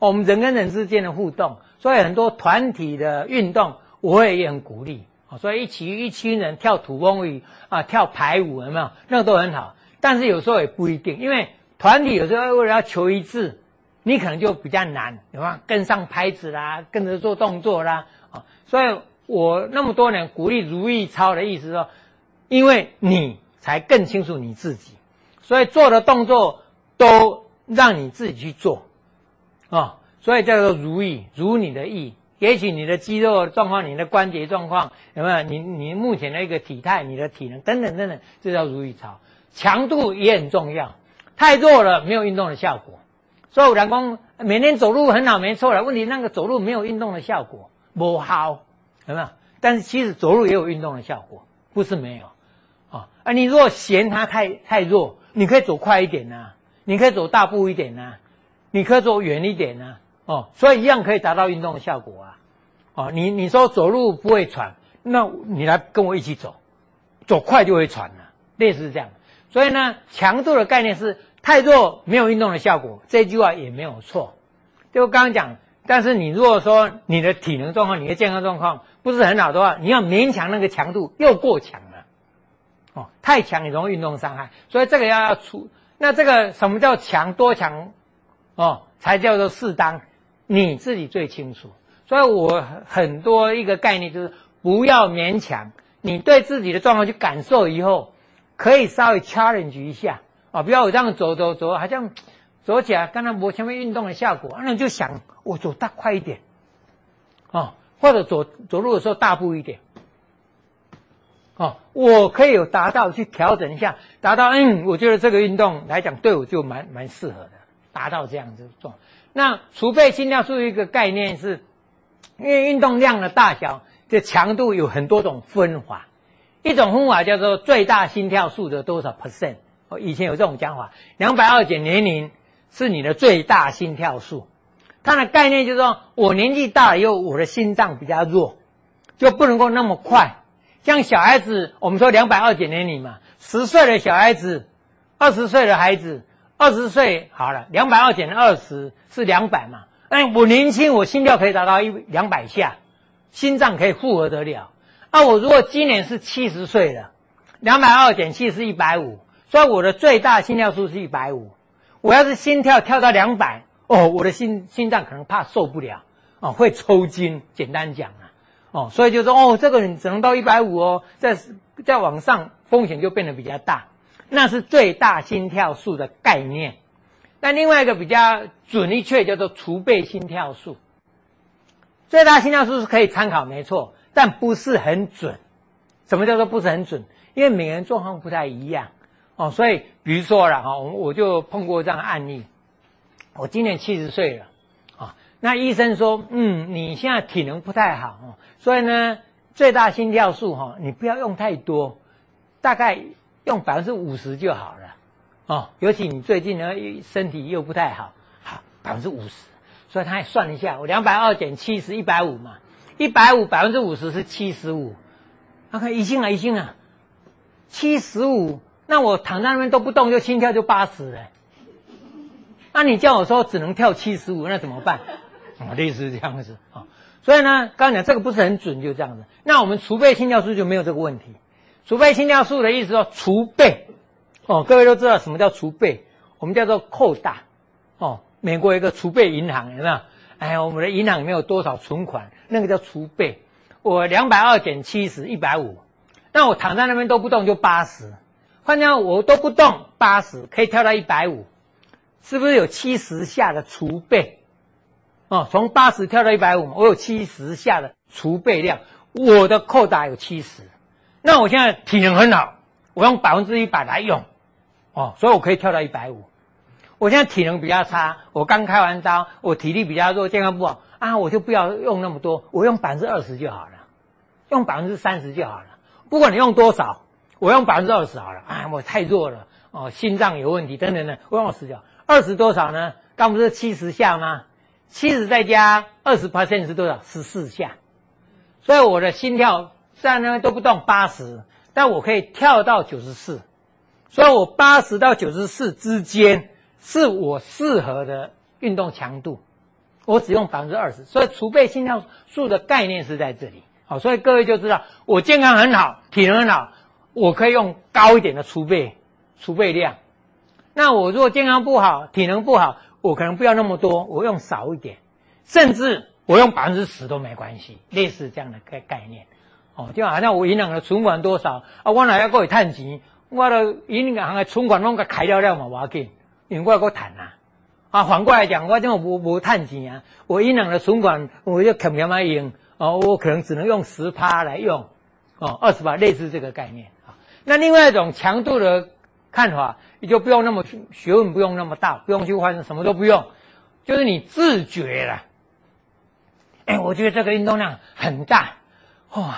我们人跟人之间的互动，所以很多团体的运动，我也也很鼓励。所以一起一群人跳土风舞啊，跳排舞有没有？那个都很好。但是有时候也不一定，因为团体有时候为了要求一致，你可能就比较难，有没有？跟上拍子啦，跟着做动作啦。啊，所以我那么多年鼓励如意操的意思说，因为你才更清楚你自己。所以做的动作都让你自己去做，啊、所以叫做如意，如你的意。也许你的肌肉状况、你的关节状况有没有？你你目前的一个体态、你的体能等等等等，这叫如意操。强度也很重要，太弱了没有运动的效果。所以有人说每天走路很好，没错了。问题那个走路没有运动的效果，不好，有没有？但是其实走路也有运动的效果，不是没有，啊、啊，你如果嫌它太太弱。你可以走快一点呐、你可以走大步一点呐、你可以走远一点呐、哦，所以一样可以达到运动的效果啊，哦，你你说走路不会喘，那你来跟我一起走，走快就会喘了，类似这样。所以呢，强度的概念是太弱没有运动的效果，这句话也没有错。就刚刚讲，但是你如果说你的体能状况、你的健康状况不是很好的话，你要勉强那个强度又过强了，哦，太强也容易运动伤害，所以这个要要出。那这个什么叫强多强，哦，才叫做适当，你自己最清楚。所以我很多一个概念就是不要勉强，你对自己的状况去感受以后，可以稍微 challenge 一下。啊，不要我这样走走走，好像走起来刚刚我前面运动的效果，那就想我走大快一点，啊，或者走走路的时候大步一点，哦，我可以有达到去调整一下，达到嗯，我觉得这个运动来讲对我就蛮蛮适合的，达到这样子做。那储备心跳数一个概念是，因为运动量的大小的强度有很多种分法，一种分法叫做最大心跳数的多少 percent。哦，以前有这种讲法，两百二减年龄是你的最大心跳数。它的概念就是说，我年纪大了以后，我的心脏比较弱，就不能够那么快。像小孩子，我们说两百二减年龄嘛，十岁的小孩子，二十岁的孩子，二十岁好了，两百二减二十是两百嘛。哎，我年轻，我心跳可以达到一两百下，心脏可以负荷得了。那我如果今年是七十岁了，两百二减七是一百五。所以我的最大心跳数是一百五，我要是心跳跳到两百，哦，我的心心脏可能怕受不了，哦，会抽筋。简单讲啊，哦，所以就说哦，这个人只能到一百五哦，再再往上风险就变得比较大。那是最大心跳数的概念。那另外一个比较准一确叫做储备心跳数。最大心跳数是可以参考没错，但不是很准。什么叫做不是很准？因为每个人状况不太一样。哦，所以比如说了哈，我我就碰过这样的案例。我今年七十岁了，啊，那医生说，嗯，你现在体能不太好哦，所以呢，最大心跳数哈，你不要用太多，大概用百分之五十就好了，哦，尤其你最近呢身体又不太好，好百分之五十，所以他还算一下，我两百二减七十，一百五嘛，一百五百分之五十是七十五，他看一星啊一星啊，七十五。那我躺在那边都不动，就心跳就八十了。那你叫我说只能跳七十五，那怎么办？我的意思是这样子啊。所以呢，刚刚讲这个不是很准，就这样子。那我们储备心跳数就没有这个问题。储备心跳数的意思说储备哦，各位都知道什么叫储备？我们叫做扣打哦。美国一个储备银行有没有？哎，我们的银行里面有多少存款？那个叫储备。我两百二减七十，一百五。那我躺在那边都不动就八十。换掉我都不动，八十可以跳到一百五，是不是有七十下的储备？哦，从八十跳到一百五，我有七十下的储备量，我的扣打有七十，那我现在体能很好，我用百分之一百来用，哦，所以我可以跳到一百五。我现在体能比较差，我刚开完刀，我体力比较弱，健康不好啊，我就不要用那么多，我用百分之二十就好了，用百分之三十就好了，不管你用多少。我用百分之二十好了，啊，我太弱了哦，心脏有问题等等的，我用十就好。二十多少呢？刚不是七十下吗？七十再加二十%，是多少？十四下。所以我的心跳虽然呢都不动八十，但我可以跳到九十四。所以我八十到九十四之间是我适合的运动强度。我只用百分之二十，所以储备心跳数的概念是在这里。好，所以各位就知道我健康很好，体能很好。我可以用高一点的储备储备量，那我如果健康不好、体能不好，我可能不要那么多，我用少一点，甚至我用百分之十都没关系，类似这样的概概念。哦，就好像我银行的存款多少啊，我哪要过去探钱，我的银行的存款弄个开掉了嘛，我要紧，因为我要过谈啊。啊，反过来讲，我这种无无探钱啊，我银行的存款我就肯不用，哦，我可能只能用十趴来用，哦，二十趴，类似这个概念。那另外一种强度的看法，你就不用那么学问，不用那么大，不用去换，什么都不用，就是你自觉了。哎，我觉得这个运动量很大，哇，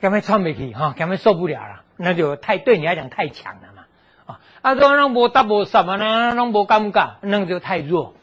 根本喘不起哈，根本受不了了，那就太对你来讲太强了嘛。啊，啊，说那无大无什么呢，那无尴尬，那个就太弱。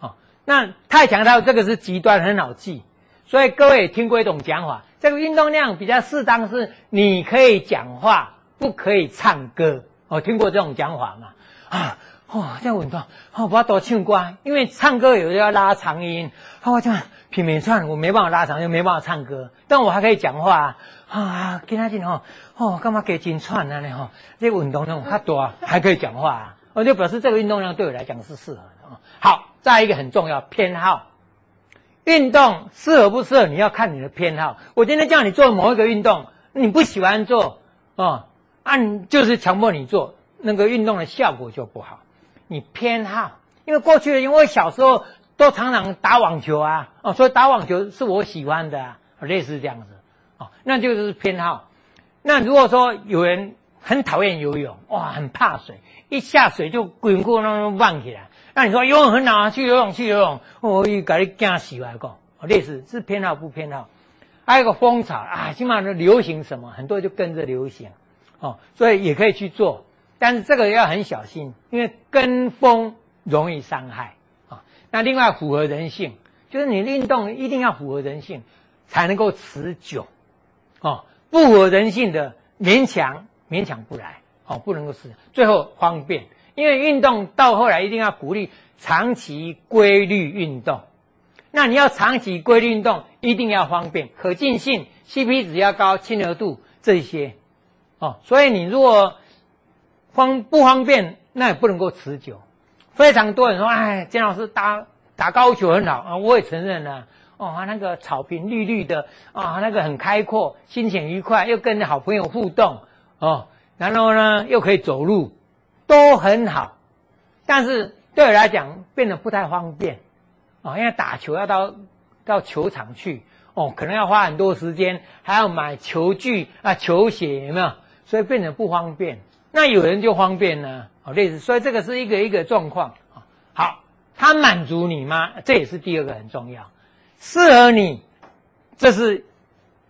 啊，那太强到这个是极端，很好记。所以各位也听过一种讲法，这个运动量比较适当是你可以讲话。不可以唱歌，我听过这种讲法嘛？啊，哦，这样运动，哦，不要多唱歌，因为唱歌有时候要拉长音，哦，我这样拼命唱，我没办法拉长又，没办法唱歌，但我还可以讲话啊，啊，跟他讲哦，哦，干嘛给金串呢？哈，这运动量很多，还可以讲话，啊，我就表示这个运动量对我来讲是适合的。好，再一个很重要，偏好，运动适合不适合，你要看你的偏好。我今天叫你做某一个运动，你不喜欢做，哦，按就是强迫你做，那个运动的效果就不好。你偏好，因为过去，因为小时候都常常打网球啊，哦，所以打网球是我喜欢的啊，类似这样子，哦，那就是偏好。那如果说有人很讨厌游泳，哇，很怕水，一下水就滚过那种忘起来，那你说游泳很好啊，去游泳去游泳，我一给你惊死来个，类似是偏好不偏好。还有个风潮啊，起码流行什么，很多就跟着流行，哦，所以也可以去做。但是这个要很小心，因为跟风容易伤害啊。那另外符合人性，就是你运动一定要符合人性，才能够持久。哦，不符合人性的勉强勉强不来，哦，不能够持。最后方便，因为运动到后来一定要鼓励长期规律运动。那你要长期规律运动，一定要方便、可进性、CP 值要高、亲和度这些。哦，所以你如果方不方便，那也不能够持久。非常多人说：“哎，金老师打打高球很好啊！”我也承认啊。哦，那个草坪绿绿的啊，那个很开阔，心情愉快，又跟好朋友互动哦，然后呢又可以走路，都很好。但是对我来讲，变得不太方便啊，因为打球要到到球场去哦，可能要花很多时间，还要买球具啊、球鞋，有没有？所以变得不方便。那有人就方便呢，好类似，所以这个是一个一个状况啊。好，它满足你吗？这也是第二个很重要，适合你，这是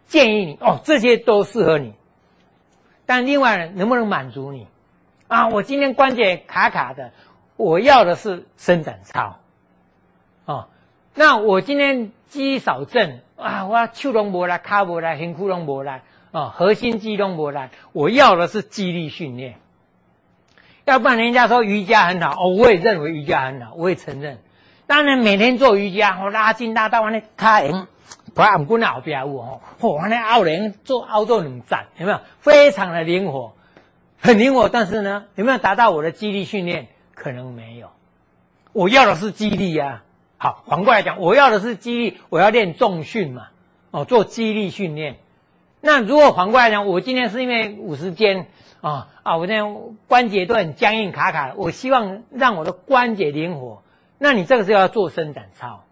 建议你哦，这些都适合你。但另外呢，能不能满足你啊？我今天关节卡卡的，我要的是伸展操，哦，那我今天肌少症啊，我手拢无力，脚无力，身躯拢无力。啊，核心肌动不来，我要的是肌力训练。要不然人家说瑜伽很好哦，我也认为瑜伽很好，我也承认。当然每天做瑜伽，我拉筋拉到完了，卡人不按棍后边舞哦，我那奥人做奥做两站，有没有？非常的灵活，很灵活。但是呢，有没有达到我的肌力训练？可能没有。我要的是肌力呀。好，反过来讲，我要的是肌力，我要练重训嘛。哦，做肌力训练。那如果反过来讲，我今天是因为五十肩啊啊，我这样关节都很僵硬卡卡，我希望让我的关节灵活。那你这个是要做伸展操。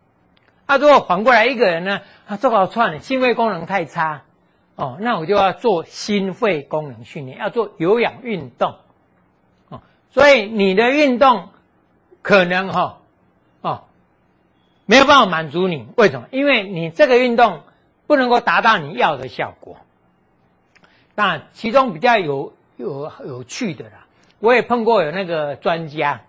啊，如果反过来一个人呢，他做好串，心肺功能太差哦，那我就要做心肺功能训练，要做有氧运动哦。所以你的运动可能哈哦没有办法满足你，为什么？因为你这个运动。不能够达到你要的效果。那其中比较有有有趣的啦，我也碰过有那个专家，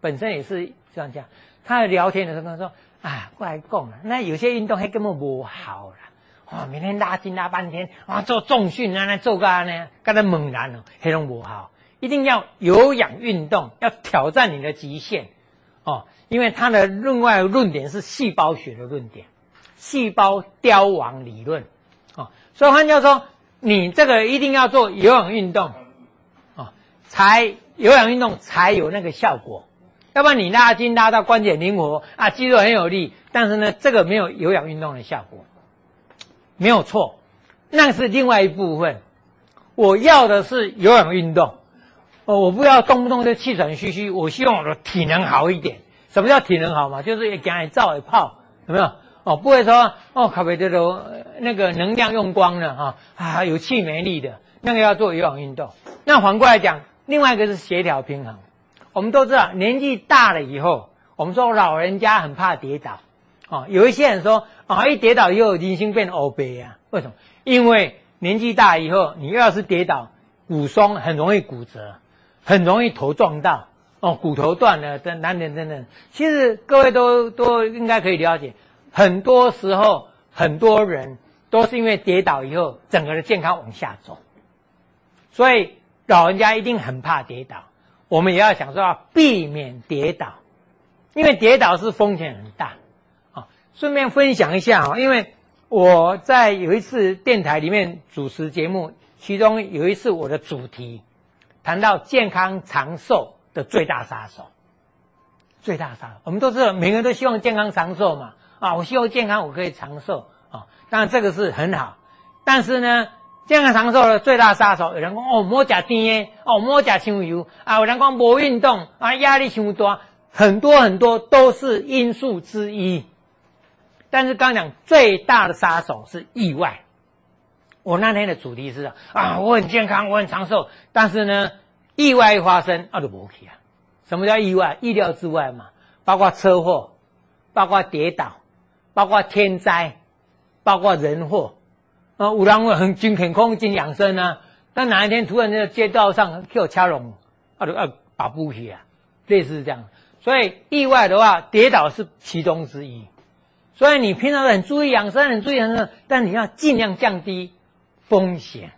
本身也是专家，他在聊天的时候跟他说：“啊，过来讲了，那有些运动还根本不好啦，哇，每天拉筋拉半天，啊，做重训啊，那做干呢，干得猛然哦，黑龙不好，一定要有氧运动，要挑战你的极限哦，因为他的另外论点是细胞学的论点。”细胞凋亡理论，啊，所以换句话说，你这个一定要做有氧运动，啊，才有氧运动才有那个效果，要不然你拉筋拉到关节灵活啊，肌肉很有力，但是呢，这个没有有氧运动的效果，没有错，那是另外一部分。我要的是有氧运动，哦，我不要动不动就气喘吁吁，我希望我的体能好一点。什么叫体能好嘛？就是也赶紧造一炮，有没有？哦，不会说哦，咖啡这种那个能量用光了哈啊，有气没力的，那个要做有氧运动。那反过来讲，另外一个是协调平衡。我们都知道，年纪大了以后，我们说老人家很怕跌倒。哦，有一些人说啊，一跌倒以后人生变欧背啊？为什么？因为年纪大以后，你要是跌倒，骨松很容易骨折，很容易头撞到哦，骨头断了等等等等。其实各位都都应该可以了解。很多时候，很多人都是因为跌倒以后，整个的健康往下走。所以老人家一定很怕跌倒。我们也要想说要避免跌倒，因为跌倒是风险很大。啊，顺便分享一下啊，因为我在有一次电台里面主持节目，其中有一次我的主题谈到健康长寿的最大杀手。最大杀手，我们都知道，每个人都希望健康长寿嘛。啊，我希望健康，我可以长寿啊。当然这个是很好，但是呢，健康长寿的最大杀手，有人说哦，莫吃甜的，哦，莫吃香油啊，有人讲无运动啊，压力太大，很多很多都是因素之一。但是刚讲最大的杀手是意外。我那天的主题是啊，我很健康，我很长寿，但是呢，意外一发生，啊，就没去啊。什么叫意外？意料之外嘛，包括车祸，包括跌倒，包括天灾，包括人祸。啊，有人会很真健康、真养生啊，但哪一天突然在街道上就掐拢，啊，就啊把不起啊，类似这样。所以意外的话，跌倒是其中之一。所以你平常很注意养生，很注意养生，但你要尽量降低风险。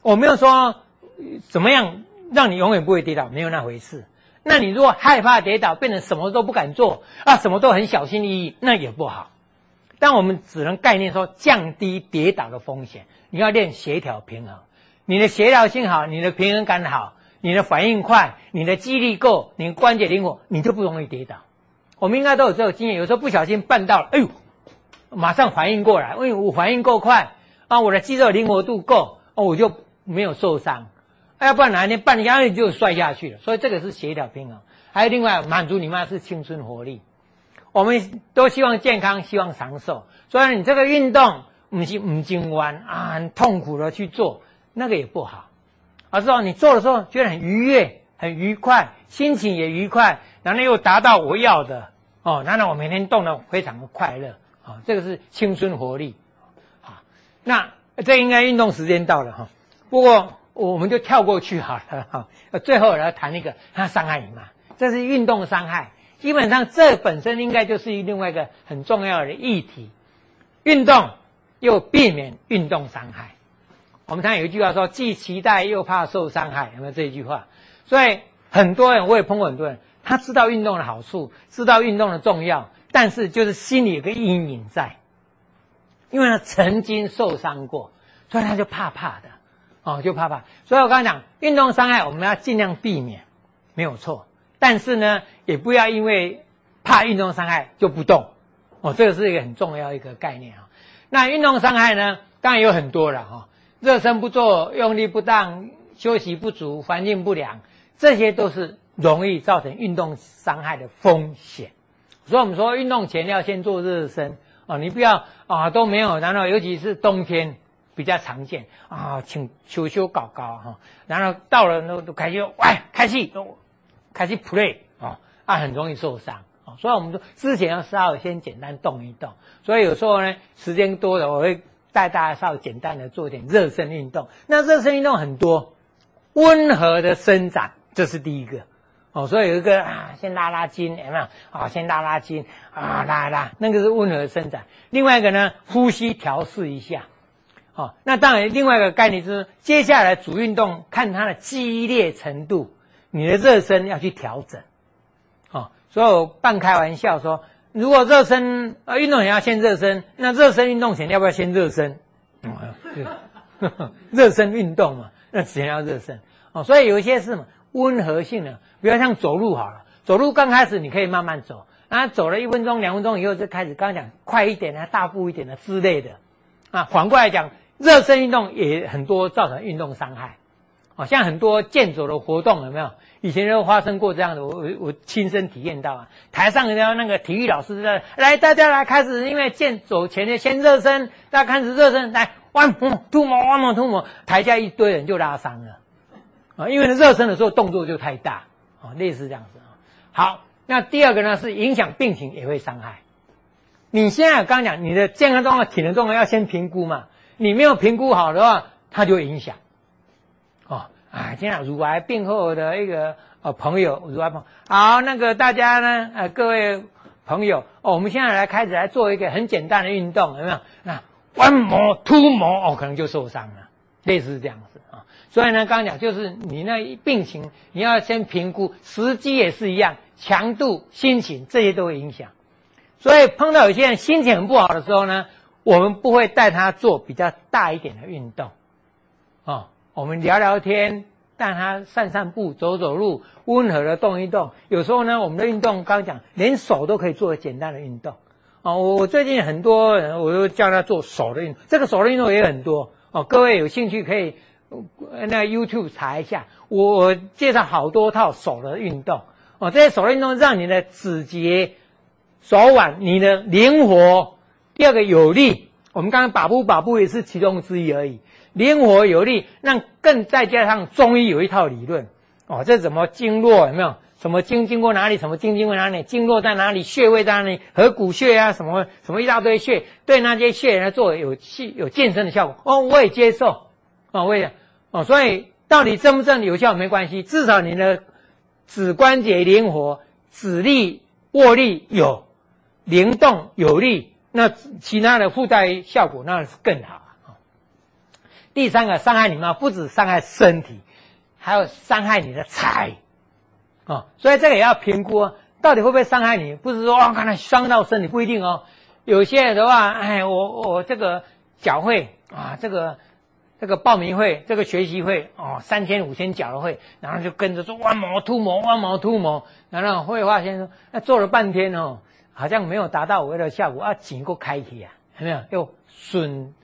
我没有说怎么样让你永远不会跌倒，没有那回事。那你如果害怕跌倒，变成什么都不敢做啊，什么都很小心翼翼，那也不好。但我们只能概念说降低跌倒的风险。你要练协调平衡，你的协调性好，你的平衡感好，你的反应快，你的肌力够，你关节灵活，你就不容易跌倒。我们应该都有这种经验，有时候不小心绊到了，哎呦，马上反应过来，因为我反应够快啊，我的肌肉灵活度够，哦，我就没有受伤。要不然哪一天半压力就摔下去了，所以这个是协调平衡。还有另外满足你妈是青春活力，我们都希望健康，希望长寿。所以你这个运动不是不经弯啊，很痛苦的去做，那个也不好。而是说你做的时候觉得很愉悦、很愉快，心情也愉快，然后又达到我要的哦，然后我每天动的非常的快乐啊，这个是青春活力。好，那这应该运动时间到了哈，不过。我们就跳过去好了哈，最后来谈一个它伤害你嘛，这是运动伤害。基本上这本身应该就是另外一个很重要的议题，运动又避免运动伤害。我们常有一句话说，既期待又怕受伤害，有没有这一句话？所以很多人我也碰过很多人，他知道运动的好处，知道运动的重要，但是就是心里有个阴影在，因为他曾经受伤过，所以他就怕怕的。哦，就怕怕，所以我刚才讲运动伤害，我们要尽量避免，没有错。但是呢，也不要因为怕运动伤害就不动。哦，这个是一个很重要一个概念啊。那运动伤害呢，当然有很多了哈。热身不做，用力不当，休息不足，环境不良，这些都是容易造成运动伤害的风险。所以我们说，运动前要先做热身哦，你不要啊都没有，然后尤其是冬天。比较常见啊，请修修搞搞哈，然后到了那都开始喂开始开始 play 啊，啊很容易受伤啊，所以我们说之前要稍微先简单动一动，所以有时候呢时间多了，我会带大家稍微简单的做一点热身运动。那热身运动很多，温和的伸展这是第一个哦，所以有一个啊先拉拉筋有没有啊？先拉拉筋啊拉拉，那个是温和的伸展。另外一个呢，呼吸调试一下。哦，那当然，另外一个概念就是，接下来主运动看它的激烈程度，你的热身要去调整。哦，所以我半开玩笑说，如果热身呃运动员要先热身，那热身运动前要不要先热身？嗯，热身运动嘛，那之前要热身。哦，所以有一些是嘛温和性的，比如像走路好了，走路刚开始你可以慢慢走，然后走了一分钟、两分钟以后就开始刚刚讲快一点的、大步一点的之类的。啊，反过来讲。热身运动也很多造成运动伤害，好像很多健走的活动有没有？以前都发生过这样的，我我我亲身体验到啊。台上人家那个体育老师在来，大家来开始，因为健走前的先热身，大家开始热身，来弯摩、吐摩、弯摩、吐摩，台下一堆人就拉伤了啊，因为热身的时候动作就太大啊，类似这样子啊。好，那第二个呢是影响病情也会伤害。你现在刚讲你的健康状况、体能状况要先评估嘛。你没有评估好的话，它就影响。啊，这样乳癌病后的一个呃朋友，乳癌朋友，好，那个大家呢，呃，各位朋友，哦，我们现在来开始来做一个很简单的运动，有没有？那弯摩、突摩，哦，可能就受伤了，类似这样子啊。所以呢，刚刚讲就是你那病情，你要先评估，时机也是一样，强度、心情这些都会影响。所以碰到有些人心情很不好的时候呢，我们不会带他做比较大一点的运动，哦，我们聊聊天，带他散散步、走走路，温和的动一动。有时候呢，我们的运动刚刚讲，连手都可以做简单的运动。哦，我最近很多人，我都叫他做手的运动，这个手的运动也很多。哦，各位有兴趣可以那 YouTube 查一下，我介绍好多套手的运动。哦，这些手的运动让你的指节。手腕你的灵活，第二个有力。我们刚刚把步把步也是其中之一而已。灵活有力，那更再加上中医有一套理论哦，这怎么经络有没有？什么经经过哪里？什么经经过哪里？经络在哪里？穴位在哪里？合谷穴啊，什么什么一大堆穴，对那些穴来做有气有健身的效果哦，我也接受哦，我也哦，所以到底真不真有效没关系，至少你的指关节灵活，指力握力有。灵动有力，那其他的附带效果那是更好。第三个伤害你嘛，不止伤害身体，还有伤害你的财哦。所以这个也要评估啊，到底会不会伤害你？不是说哇，看来伤到身体不一定哦。有些人的话，哎，我我这个缴会啊，这个这个报名会，这个学习会哦，三千五千缴了会，然后就跟着说弯摩突摩，弯摩突摩，然后会发现说，那做了半天哦。好像没有达到我的效果啊，钱够开起啊，有没有？又损，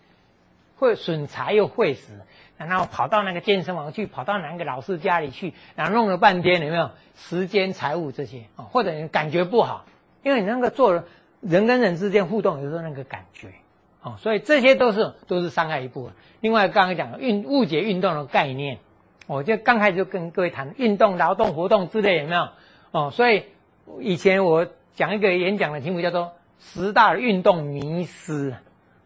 会损财又会死，然后跑到那个健身房去，跑到哪个老师家里去，然后弄了半天，有没有？时间、财务这些啊，或者你感觉不好，因为你那个做人跟人之间互动，有时候那个感觉，哦，所以这些都是都是伤害一部分。另外刚刚讲的运误解运动的概念，我就刚开始就跟各位谈运动、劳动、活动之类，有没有？哦，所以以前我。讲一个演讲的题目叫做“十大运动迷思”，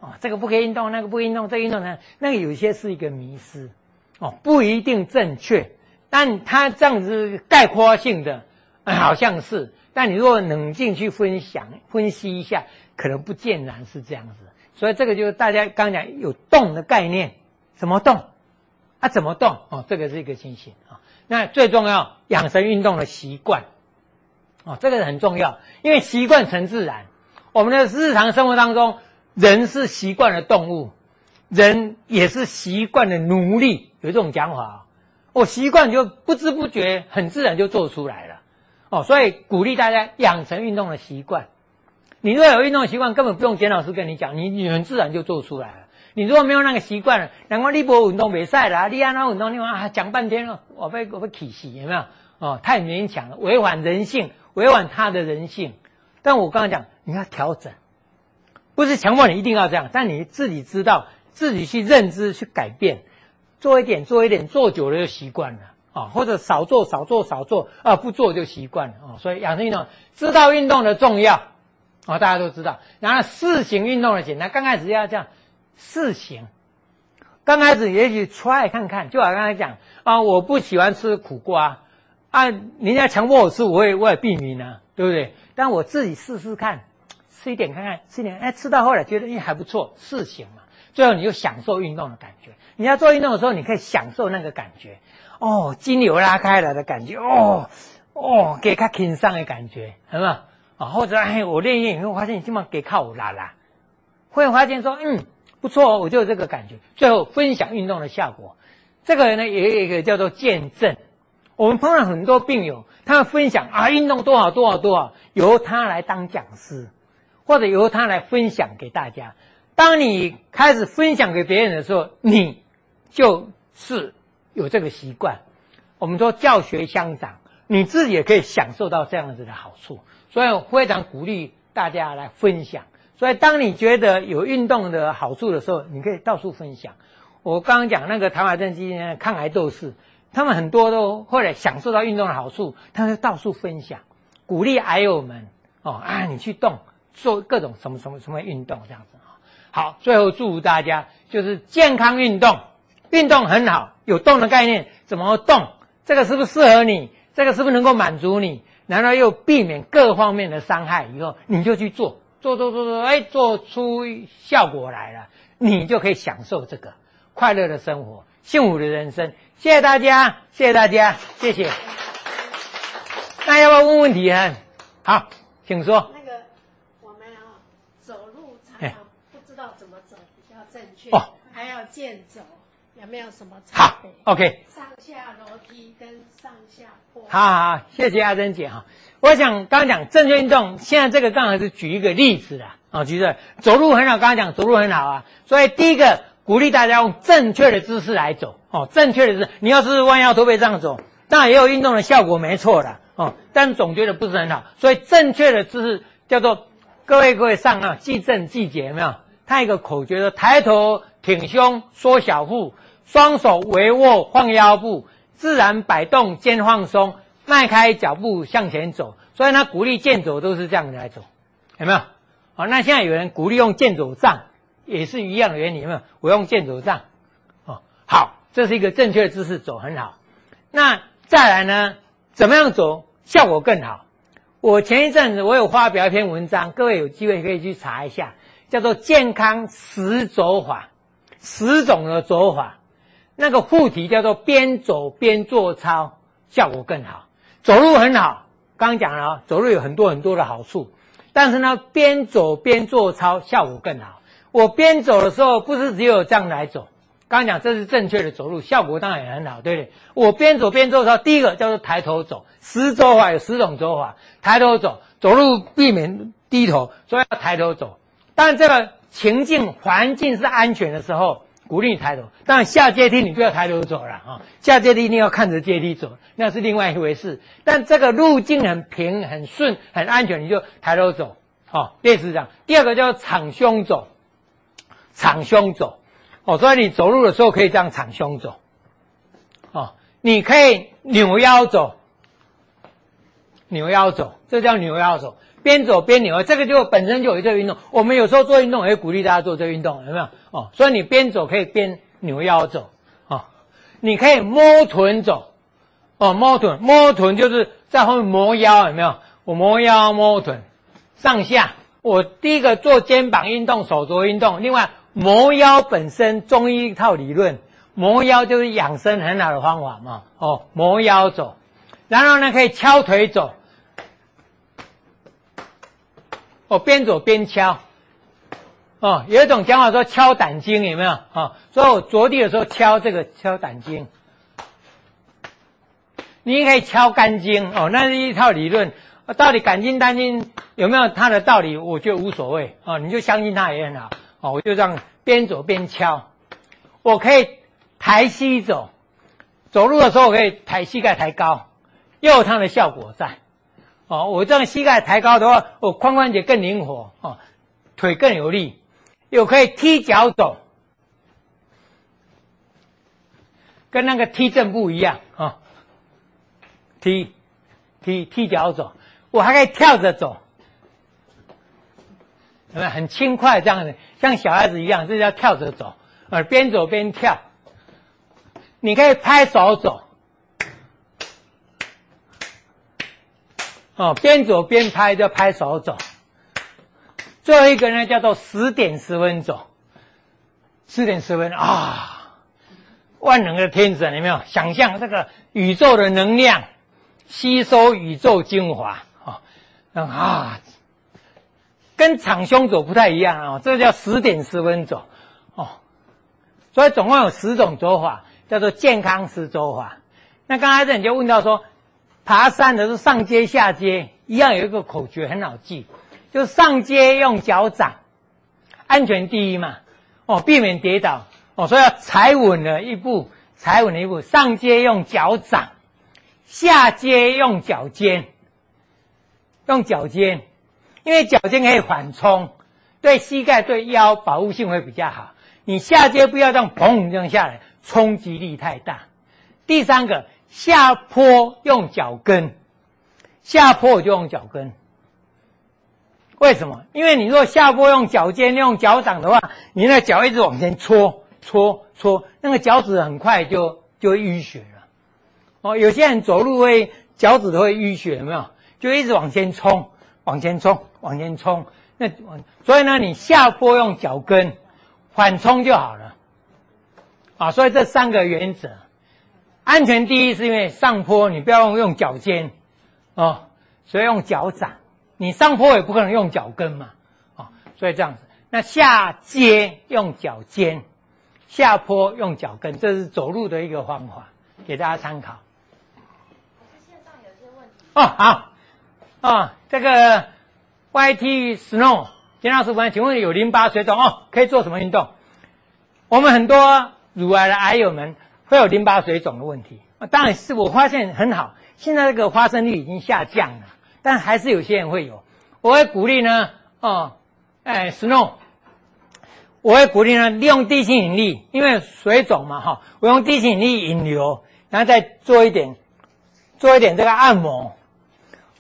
哦，这个不可以运动，那个不运动，这运动呢，那个有些是一个迷思，哦，不一定正确，但他这样子概括性的，好像是，但你如果冷静去分享、分析一下，可能不见然是这样子。所以这个就是大家刚讲有动的概念，怎么动？啊，怎么动？哦，这个是一个情形啊。那最重要，养成运动的习惯。哦，这个很重要，因为习惯成自然。我们的日常生活当中，人是习惯的动物，人也是习惯的奴隶。有这种讲法，我习惯就不知不觉，很自然就做出来了。哦，所以鼓励大家养成运动的习惯。你如果有运动习惯，根本不用简老师跟你讲，你你很自然就做出来了。你如果没有那个习惯了，难怪你不运动比赛了，你按那运动，你啊讲半天了，我被我被气死，有没有？哦，太勉强了，违反人性。违反他的人性，但我刚刚讲，你要调整，不是强迫你一定要这样，但你自己知道，自己去认知去改变，做一点做一点，做久了就习惯了啊，或者少做少做少做啊，不做就习惯了啊。所以养成运动，知道运动的重要啊，大家都知道。然后试行运动的简单，刚开始要这样试行，刚开始也许 try 看看，就好刚才讲啊，我不喜欢吃苦瓜。啊，人家强迫我吃，我也我也避免啊，对不对？但我自己试试看，吃一点看看，吃一点，哎，吃到后来觉得哎还不错，试行嘛。最后你就享受运动的感觉。你要做运动的时候，你可以享受那个感觉，哦，筋流拉开了的感觉，哦哦，给他挺上的感觉，是吧？啊，或者哎，我练一练，你会发现你基本上给靠我拉拉，会发现说嗯不错，我就有这个感觉。最后分享运动的效果，这个呢也有一个叫做见证。我们碰到很多病友，他分享啊，运动多好多好多好，由他来当讲师，或者由他来分享给大家。当你开始分享给别人的时候，你就是有这个习惯。我们说教学相长，你自己也可以享受到这样子的好处。所以我非常鼓励大家来分享。所以当你觉得有运动的好处的时候，你可以到处分享。我刚刚讲那个唐华正基金抗癌斗士。他们很多都后来享受到运动的好处，他们就到处分享，鼓励癌友们哦啊，你去动，做各种什么什么什么运动这样子啊。好，最后祝福大家就是健康运动，运动很好，有动的概念，怎么动？这个是不是适合你？这个是不是能够满足你？然后又避免各方面的伤害？以后你就去做，做做做做，哎，做出效果来了，你就可以享受这个快乐的生活，幸福的人生。谢谢大家，谢谢大家，谢谢。那要不要问问题啊？好，请说。那个我们啊，走路常常不知道怎么走比较正确，哦，还要健走，有没有什么差别？好，OK。上下楼梯跟上下坡。好好好，谢谢阿珍姐哈。我想刚刚讲正确运动，现在这个刚好是举一个例子啦。啊，举个走路很好，刚刚讲走路很好啊，所以第一个鼓励大家用正确的姿势来走哦，正确的姿势，你要是弯腰驼背这样走，当然也有运动的效果，没错的哦，但总觉得不是很好，所以正确的姿势叫做各位各位上啊，记正记节有没有？它一个口诀说：抬头挺胸，缩小腹，双手微握晃腰部，自然摆动肩放松，迈开脚步向前走。所以他鼓励健走都是这样来走，有没有？好，那现在有人鼓励用健走杖，也是一样的原理，有没有？我用健走杖，哦，好，这是一个正确的姿势，走很好。那再来呢？怎么样走效果更好？我前一阵子我有发表一篇文章，各位有机会可以去查一下，叫做《健康十走法》，十种的走法。那个副题叫做“边走边做操，效果更好”。走路很好，刚刚讲了啊，走路有很多很多的好处。但是呢，边走边做操效果更好。我边走的时候，不是只有这样来走。刚刚讲这是正确的走路，效果当然也很好，对不对？我边走边做操，第一个叫做抬头走，十走法有十种走法，抬头走，走路避免低头，所以要抬头走。当这个情境环境是安全的时候，鼓励你抬头。当然下阶梯你就要抬头走了啊，下阶梯一定要看着阶梯走，那是另外一回事。但这个路径很平、很顺、很安全，你就抬头走。好，类似这样。第二个叫敞胸走，敞胸走。哦，所以你走路的时候可以这样敞胸走。哦，你可以扭腰走，扭腰走，这叫扭腰走。边走边扭，这个就本身就有一个运动。我们有时候做运动也会鼓励大家做这个运动，有没有？哦，所以你边走可以边扭腰走。哦，你可以摸臀走。哦，摸臀，摸臀就是在后面磨腰，有没有？我磨腰摸臀，上下。我第一个做肩膀运动、手肘运动，另外磨腰本身中医一套理论，磨腰就是养生很好的方法嘛。哦，磨腰走，然后呢可以敲腿走。哦，边走边敲，哦，有一种讲法说敲胆经有没有？哦，所以我着地的时候敲这个敲胆经，你也可以敲肝经哦，那是一套理论。到底肝经胆经有没有它的道理？我觉得无所谓哦，你就相信它也很好哦。我就这样边走边敲，我可以抬膝走，走路的时候我可以抬膝盖抬高，又有它的效果在。哦，我这样膝盖抬高的话，我髋关节更灵活，哦，腿更有力，又可以踢脚走，跟那个踢正步一样啊，哦，踢踢踢脚走，我还可以跳着走，有没有很轻快这样的，像小孩子一样，这叫跳着走，而，边走边跳，你可以拍手走。哦，边走边拍就拍手走。最后一个呢，叫做十点十分走。十点十分啊，万能的天神有没有？想象这个宇宙的能量，吸收宇宙精华啊啊，跟敞胸走不太一样啊，这叫十点十分走哦。所以总共有十种走法，叫做健康十走法。那刚才这你就问到说。爬山的是上阶下阶，一样有一个口诀很好记，就上阶用脚掌，安全第一嘛，哦，避免跌倒，哦，所以要踩稳了一步，踩稳了一步。上阶用脚掌，下阶用脚尖，用脚尖，因为脚尖可以缓冲，对膝盖对腰保护性会比较好。你下阶不要这样砰这样下来，冲击力太大。第三个。下坡用脚跟，下坡我就用脚跟。为什么？因为你如果下坡用脚尖、用脚掌的话，你那脚一直往前搓、搓、搓，那个脚趾很快就就淤血了。哦，有些人走路会脚趾都会淤血，有没有？就一直往前冲、往前冲、往前冲。那所以呢，你下坡用脚跟缓冲就好了。啊，所以这三个原则。安全第一是因为上坡你不要用用脚尖，哦，所以用脚掌。你上坡也不可能用脚跟嘛，哦，所以这样子。那下阶用脚尖，下坡用脚跟，这是走路的一个方法，给大家参考。线上有些问题。哦，好，哦，这个 YT Snow，金老师问，请问有淋巴水肿哦，可以做什么运动？我们很多乳癌的癌友们会有淋巴水肿的问题，当然是我发现很好，现在这个发生率已经下降了，但还是有些人会有。我会鼓励呢，哦，哎，Snow，我会鼓励呢，利用地心引力，因为水肿嘛，哈，我用地心引力引流，然后再做一点，做一点这个按摩，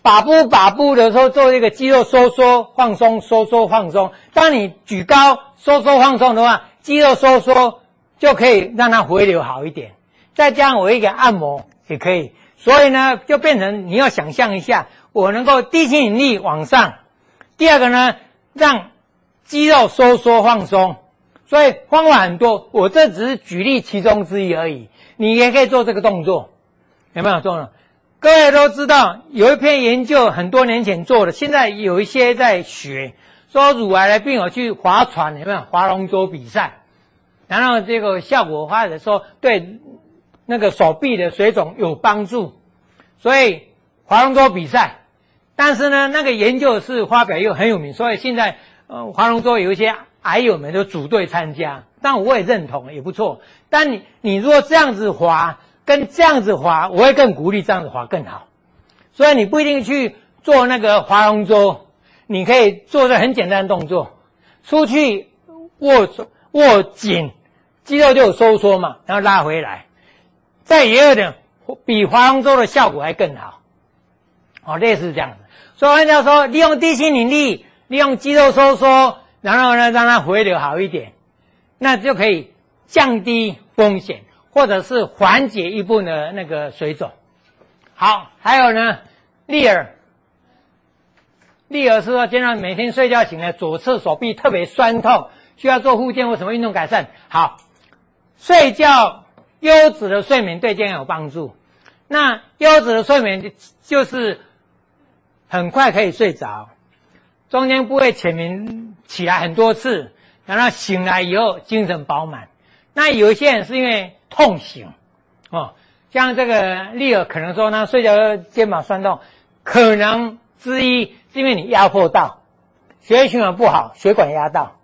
把步把步的时候做一个肌肉收缩放松，收缩放松。当你举高收缩放松的话。肌肉收缩就可以让它回流好一点，再加上我一个按摩也可以，所以呢，就变成你要想象一下，我能够地心引力往上。第二个呢，让肌肉收缩放松，所以方法很多，我这只是举例其中之一而已。你也可以做这个动作，有没有做呢？各位都知道，有一篇研究很多年前做的，现在有一些在学。说乳癌的病友去划船，有没有划龙舟比赛？然后这个效果发的说对那个手臂的水肿有帮助，所以划龙舟比赛。但是呢，那个研究是发表又很有名，所以现在呃划龙舟有一些矮友们都组队参加。但我也认同，也不错。但你你如果这样子划跟这样子划，我会更鼓励这样子划更好。所以你不一定去做那个划龙舟。你可以做个很简单的动作，出去握握紧，肌肉就有收缩嘛，然后拉回来，再也有点比划龙舟的效果还更好，哦，类似这样子。所以人家说，利用地心引力，利用肌肉收缩，然后呢让它回流好一点，那就可以降低风险，或者是缓解一部分的那个水肿。好，还有呢，利尔。利尔是说，经常每天睡觉醒来，左侧手臂特别酸痛，需要做复健或什么运动改善。好，睡觉优质的睡眠对健康有帮助。那优质的睡眠就就是很快可以睡着，中间不会浅眠起来很多次，然后醒来以后精神饱满。那有一些人是因为痛醒，哦，像这个利尔可能说他睡觉肩膀酸痛，可能之一。是因为你压迫到，血液循环不好，血管压到，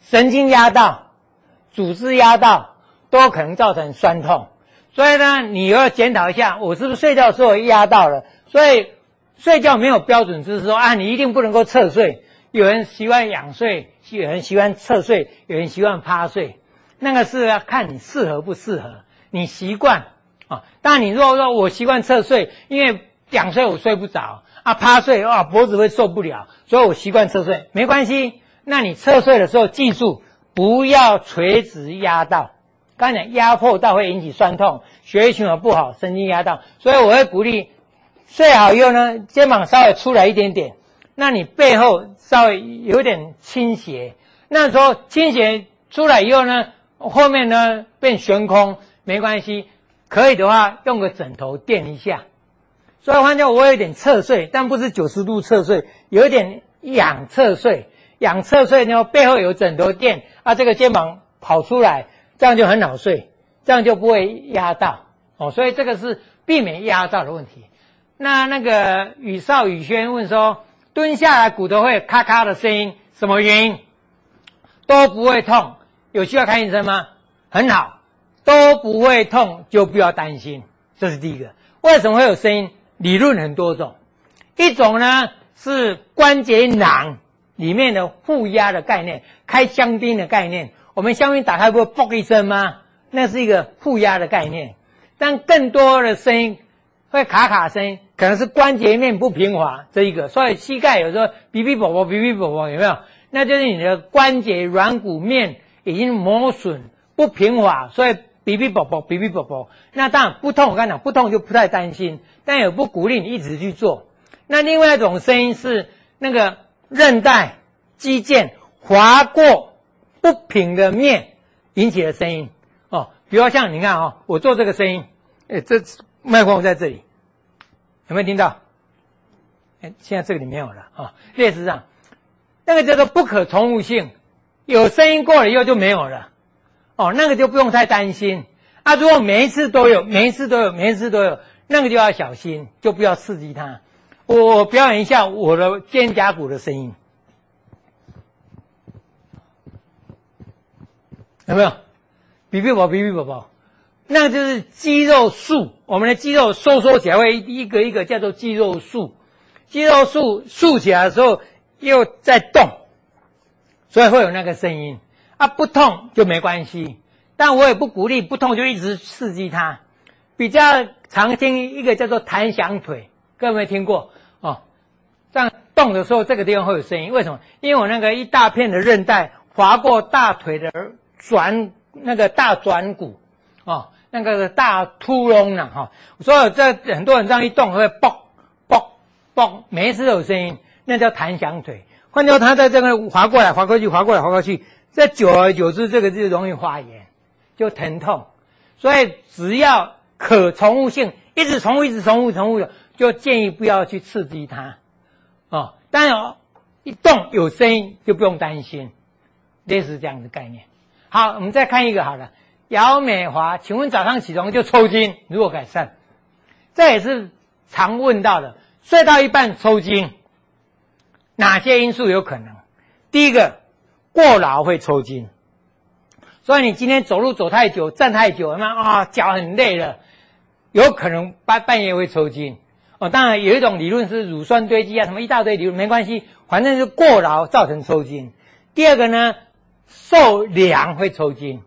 神经压到，组织压到，都可能造成酸痛。所以呢，你要检讨一下，我是不是睡觉的时候压到了？所以睡觉没有标准，就是说啊，你一定不能够侧睡。有人喜欢仰睡，有人喜欢侧睡，有人喜欢趴睡，那个是要看你适合不适合，你习惯啊。但你如果说我习惯侧睡，因为仰睡我睡不着。啊，趴睡啊，脖子会受不了，所以我习惯侧睡，没关系。那你侧睡的时候，记住不要垂直压到，刚才压迫到会引起酸痛，血液循环不好，神经压到，所以我会鼓励睡好以后呢，肩膀稍微出来一点点，那你背后稍微有点倾斜，那时候倾斜出来以后呢，后面呢变悬空，没关系，可以的话用个枕头垫一下。所以换句话，我有点侧睡，但不是九十度侧睡，有点仰侧睡。仰侧睡呢，背后有枕头垫，啊，这个肩膀跑出来，这样就很好睡，这样就不会压到哦。所以这个是避免压到的问题。那那个宇少宇轩问说，蹲下来骨头会咔咔的声音，什么原因？都不会痛，有需要看医生吗？很好，都不会痛就不要担心，这是第一个。为什么会有声音？理论很多种，一种呢是关节囊里面的负压的概念，开香槟的概念。我们香槟打开不会嘣一声吗？那是一个负压的概念。但更多的声音会卡卡声音，可能是关节面不平滑这一个。所以膝盖有时候哔哔啵啵，哔哔啵啵，有没有？那就是你的关节软骨面已经磨损不平滑，所以哔哔啵啵，哔哔啵啵。那当然不痛，我跟你讲，不痛就不太担心。但也不鼓励你一直去做。那另外一种声音是那个韧带、肌腱划过不平的面引起的声音哦。比如像你看哦，我做这个声音，哎，这麦克风在这里，有没有听到？哎，现在这个里没有了啊。类似上，那个叫做不可重复性，有声音过了以后就没有了。哦，那个就不用太担心。啊，如果每一次都有，每一次都有，每一次都有，那个就要小心，就不要刺激它。我表演一下我的肩胛骨的声音，有没有？比比宝，比比宝宝，那个就是肌肉束。我们的肌肉收缩起来会一个一个叫做肌肉束，肌肉束竖起来的时候又在动，所以会有那个声音。啊，不痛就没关系。但我也不鼓励不痛就一直刺激它，比较常听一个叫做弹响腿，各位没听过哦？这样动的时候，这个地方会有声音，为什么？因为我那个一大片的韧带划过大腿的转那个大转骨哦，那个大突隆呢哈，所以这很多人这样一动会嘣嘣嘣，每一次都有声音，那叫弹响腿。换掉，它在这个划过来、划过去、划过来、划过去，这久而久之，这个就容易发炎。就疼痛，所以只要可重复性，一直重复，一直重复，重复，就建议不要去刺激它，哦。当然，一动有声音就不用担心，类似这样的概念。好，我们再看一个好了，姚美华，请问早上起床就抽筋，如何改善？这也是常问到的，睡到一半抽筋，哪些因素有可能？第一个，过劳会抽筋。所以你今天走路走太久，站太久，那啊脚很累了，有可能半半夜会抽筋。哦，当然有一种理论是乳酸堆积啊，什么一大堆理论没关系，反正是过劳造成抽筋。第二个呢，受凉会抽筋，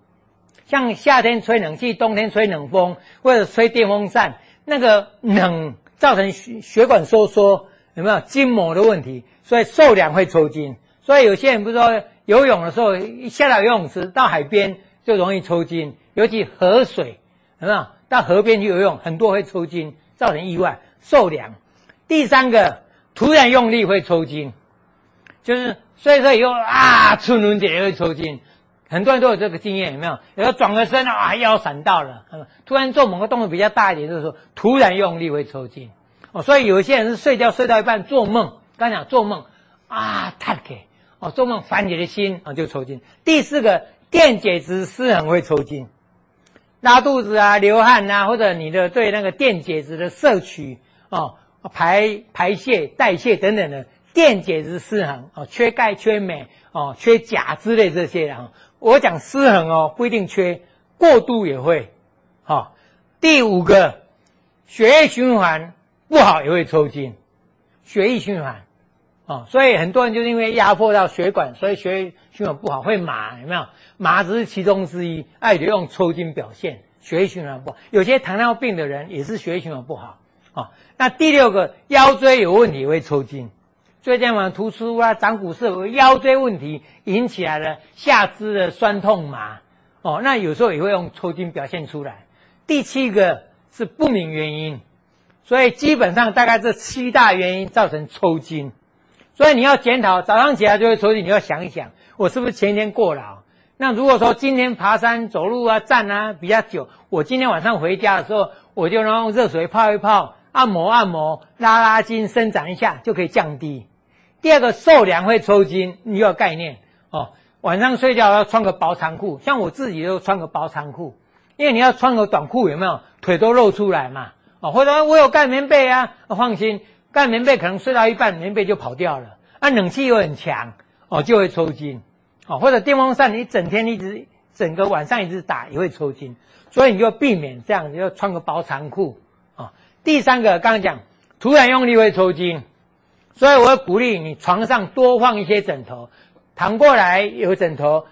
像夏天吹冷气，冬天吹冷风或者吹电风扇，那个冷造成血管收缩，有没有筋膜的问题？所以受凉会抽筋。所以有些人不是说。游泳的时候，一下到游泳池到海边就容易抽筋，尤其河水，有没有？到河边去游泳，很多会抽筋，造成意外、受凉。第三个，突然用力会抽筋，就是所以说以后啊，出轮姐也会抽筋，很多人都有这个经验，有没有？有时候转个身啊，腰闪到了，突然做某个动作比较大一点的时候，突然用力会抽筋。哦，所以有一些人是睡觉睡到一半做梦，刚讲做梦啊，太给。哦，做梦烦你的心啊，就抽筋。第四个，电解质失衡会抽筋，拉肚子啊、流汗啊，或者你的对那个电解质的摄取哦、排排泄、代谢等等的电解质失衡哦，缺钙、缺镁哦、缺钾之类这些的哈。我讲失衡哦，不一定缺，过度也会。好、第五个，血液循环不好也会抽筋，血液循环。哦，所以很多人就是因为压迫到血管，所以血液循环不好，会麻，有没有？麻只是其中之一，爱就用抽筋表现，血液循环不好。有些糖尿病的人也是血液循环不好。哦，那第六个腰椎有问题会抽筋，椎间盘突出啊，长骨刺，腰椎问题引起来的下肢的酸痛麻。哦，那有时候也会用抽筋表现出来。第七个是不明原因，所以基本上大概这七大原因造成抽筋。所以你要检讨，早上起来就会抽筋，你要想一想，我是不是前一天过劳？那如果说今天爬山、走路啊、站啊比较久，我今天晚上回家的时候，我就用热水泡一泡，按摩按摩，拉拉筋，伸展一下，就可以降低。第二个，受凉会抽筋，你有概念哦。晚上睡觉要穿个薄长裤，像我自己都穿个薄长裤，因为你要穿个短裤，有没有？腿都露出来嘛。哦，或者我有盖棉被啊，放心。盖棉被可能睡到一半，棉被就跑掉了。啊，冷气又很强，哦，就会抽筋，哦，或者电风扇你整天一直整个晚上一直打也会抽筋，所以你就避免这样，你就穿个薄长裤，啊、哦。第三个刚刚讲，突然用力会抽筋，所以我鼓励你床上多放一些枕头，躺过来有枕头，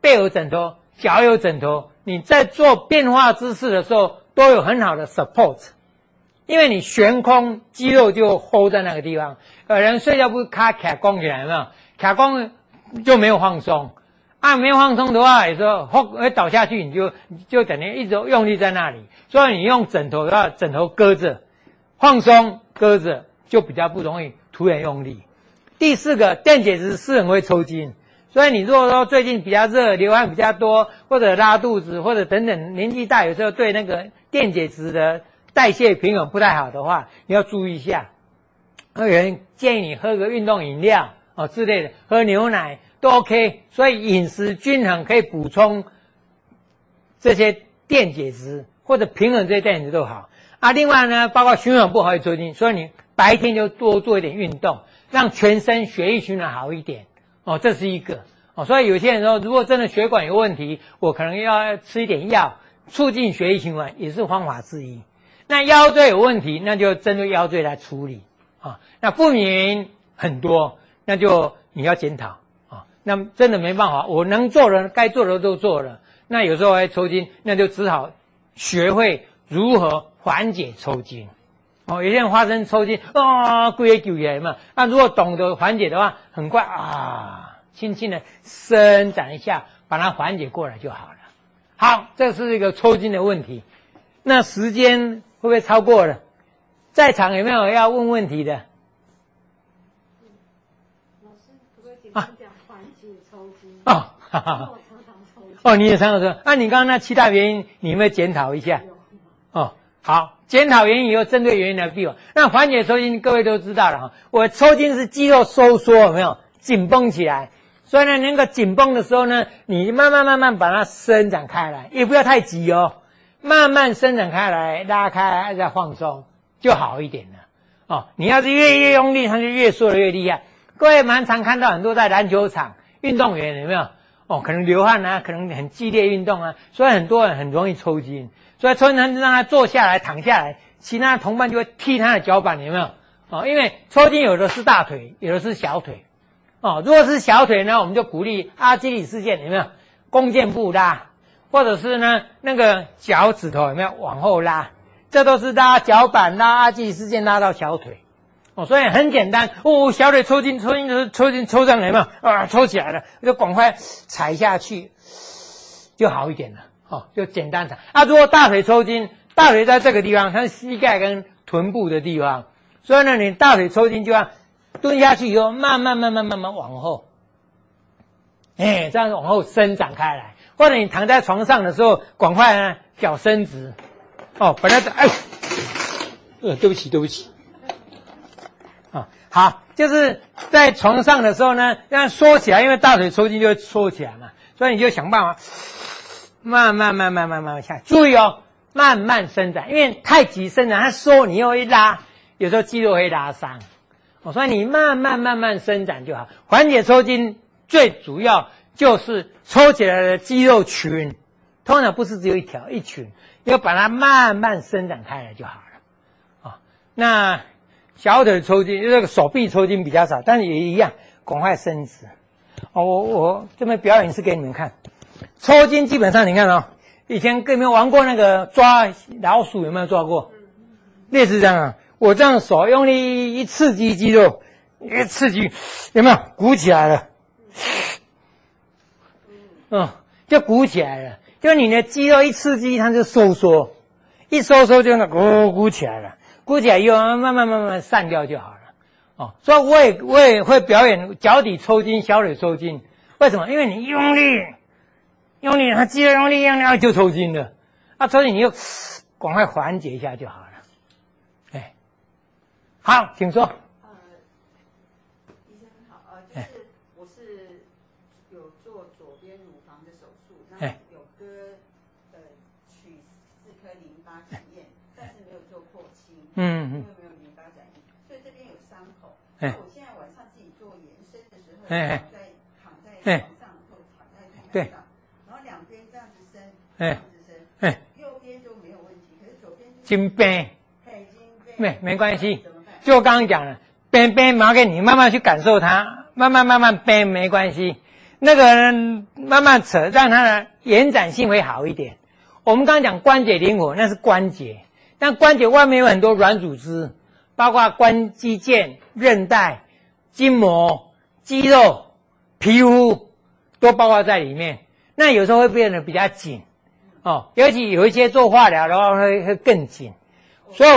背有枕头，脚有枕头，你在做变化姿势的时候都有很好的 support。因为你悬空，肌肉就 hold 在那个地方。有人睡觉不是卡卡弓起来，有没有？卡弓就没有放松。啊，没有放松的话，有时候会倒下去，你就就等于一直用力在那里。所以你用枕头的话，枕头搁着，放松搁着，就比较不容易突然用力。第四个，电解质是很会抽筋，所以你如果说最近比较热，流汗比较多，或者拉肚子，或者等等，年纪大有时候对那个电解质的代谢平衡不太好的话，你要注意一下。有人建议你喝个运动饮料哦之类的，喝牛奶都 OK。所以饮食均衡可以补充这些电解质，或者平衡这些电解质都好。啊，另外呢，包括循环不好也抽筋，所以你白天就多做一点运动，让全身血液循环好一点。哦，这是一个哦，所以有些人说，如果真的血管有问题，我可能要吃一点药，促进血液循环，也是方法之一。那腰椎有问题，那就针对腰椎来处理啊、哦。那不明很多，那就你要检讨啊、那真的没办法，我能做的、该做的都做了。那有时候还抽筋，那就只好学会如何缓解抽筋。哦，有些人发生抽筋，啊，故意救人嘛。那如果懂得缓解的话，很快啊，轻轻的伸展一下，把它缓解过来就好了。好，这是一个抽筋的问题。那时间会不会超过了？在场有没有要问问题的？嗯、老师，可不可以简单讲缓解抽筋？哦，哈哈。哦，你也常常说。那、啊、你刚刚那七大原因，你有没有检讨一下？好。检讨原因以后，针对原因来避免。那缓解抽筋，各位都知道了哈。我抽筋是肌肉收缩，有没有紧绷起来？所以呢，那个紧绷的时候呢，你慢慢慢慢把它伸展开来，也不要太急哦，慢慢伸展开来，拉开再放松，就好一点了。哦，你要是越越用力，它就越缩得越厉害。各位蛮常看到很多在篮球场运动员有没有？哦，可能流汗啊，可能很激烈运动啊，所以很多人很容易抽筋。所以抽筋让他坐下来、躺下来，其他的同伴就会踢他的脚板，有没有？哦，因为抽筋有的是大腿，有的是小腿。哦，如果是小腿呢，我们就鼓励阿基里斯腱有没有？弓箭步拉，或者是呢那个脚趾头有没有往后拉？这都是拉脚板、拉阿基里斯腱拉到小腿。哦，所以很简单哦，小腿抽筋，抽筋就是抽筋抽上来嘛，啊，抽起来了，就赶快踩下去，就好一点了。哦，就简单的啊。如果大腿抽筋，大腿在这个地方，它是膝盖跟臀部的地方，所以呢，你大腿抽筋就要蹲下去以后，慢慢慢慢慢慢往后，哎，这样往后伸展开来。或者你躺在床上的时候，赶快呢脚伸直。哦，本来的哎，呃，对不起，对不起。啊、好，就是在床上的时候呢，这样缩起来，因为大腿抽筋就会缩起来嘛，所以你就想办法。慢慢慢慢慢慢下，注意哦，慢慢伸展，因为太急伸展，它缩你又一拉，有时候肌肉会拉伤。我说你慢慢慢慢伸展就好，缓解抽筋最主要就是抽起来的肌肉群，通常不是只有一条一群，要把它慢慢伸展开来就好了。啊，那小腿抽筋，这个手臂抽筋比较少，但是也一样，赶快伸直。哦，我我这边表演是给你们看。抽筋基本上你看哦，以前有没有玩过那个抓老鼠？有没有抓过？类似这样啊，我这样手用力一刺激肌肉，一刺激有没有鼓起来了？嗯，就鼓起来了。就你的肌肉一刺激，它就收缩，一收缩就那鼓鼓起来了，鼓起来以后慢慢慢慢散掉就好了。哦，所以我也我也会表演脚底抽筋、小腿抽筋。为什么？因为你用力。用力，他肌肉用力，用力就抽筋了。啊，所以你就 赶快缓解一下就好了。哎，好，请说。呃，医生好，呃，就是我是有做左边乳房的手术，那有割呃取四颗淋巴体液，但是没有做扩清，嗯嗯，因为没有淋巴转移，所以这边有伤口。哎，我现在晚上自己做延伸的时候，哎在躺在床上或躺在地上。对。哎，哎，右边。就没有问题，可是左边。筋病，没没关系，就我刚刚讲了，边边麻给你慢慢去感受它，慢慢慢慢病没关系，那个人慢慢扯，让它的延展性会好一点。我们刚刚讲关节灵活，那是关节，但关节外面有很多软组织，包括关肌腱、韧带、筋膜、肌肉、皮肤，都包括在里面。那有时候会变得比较紧。哦，尤其有一些做化疗的话会会更紧，所以，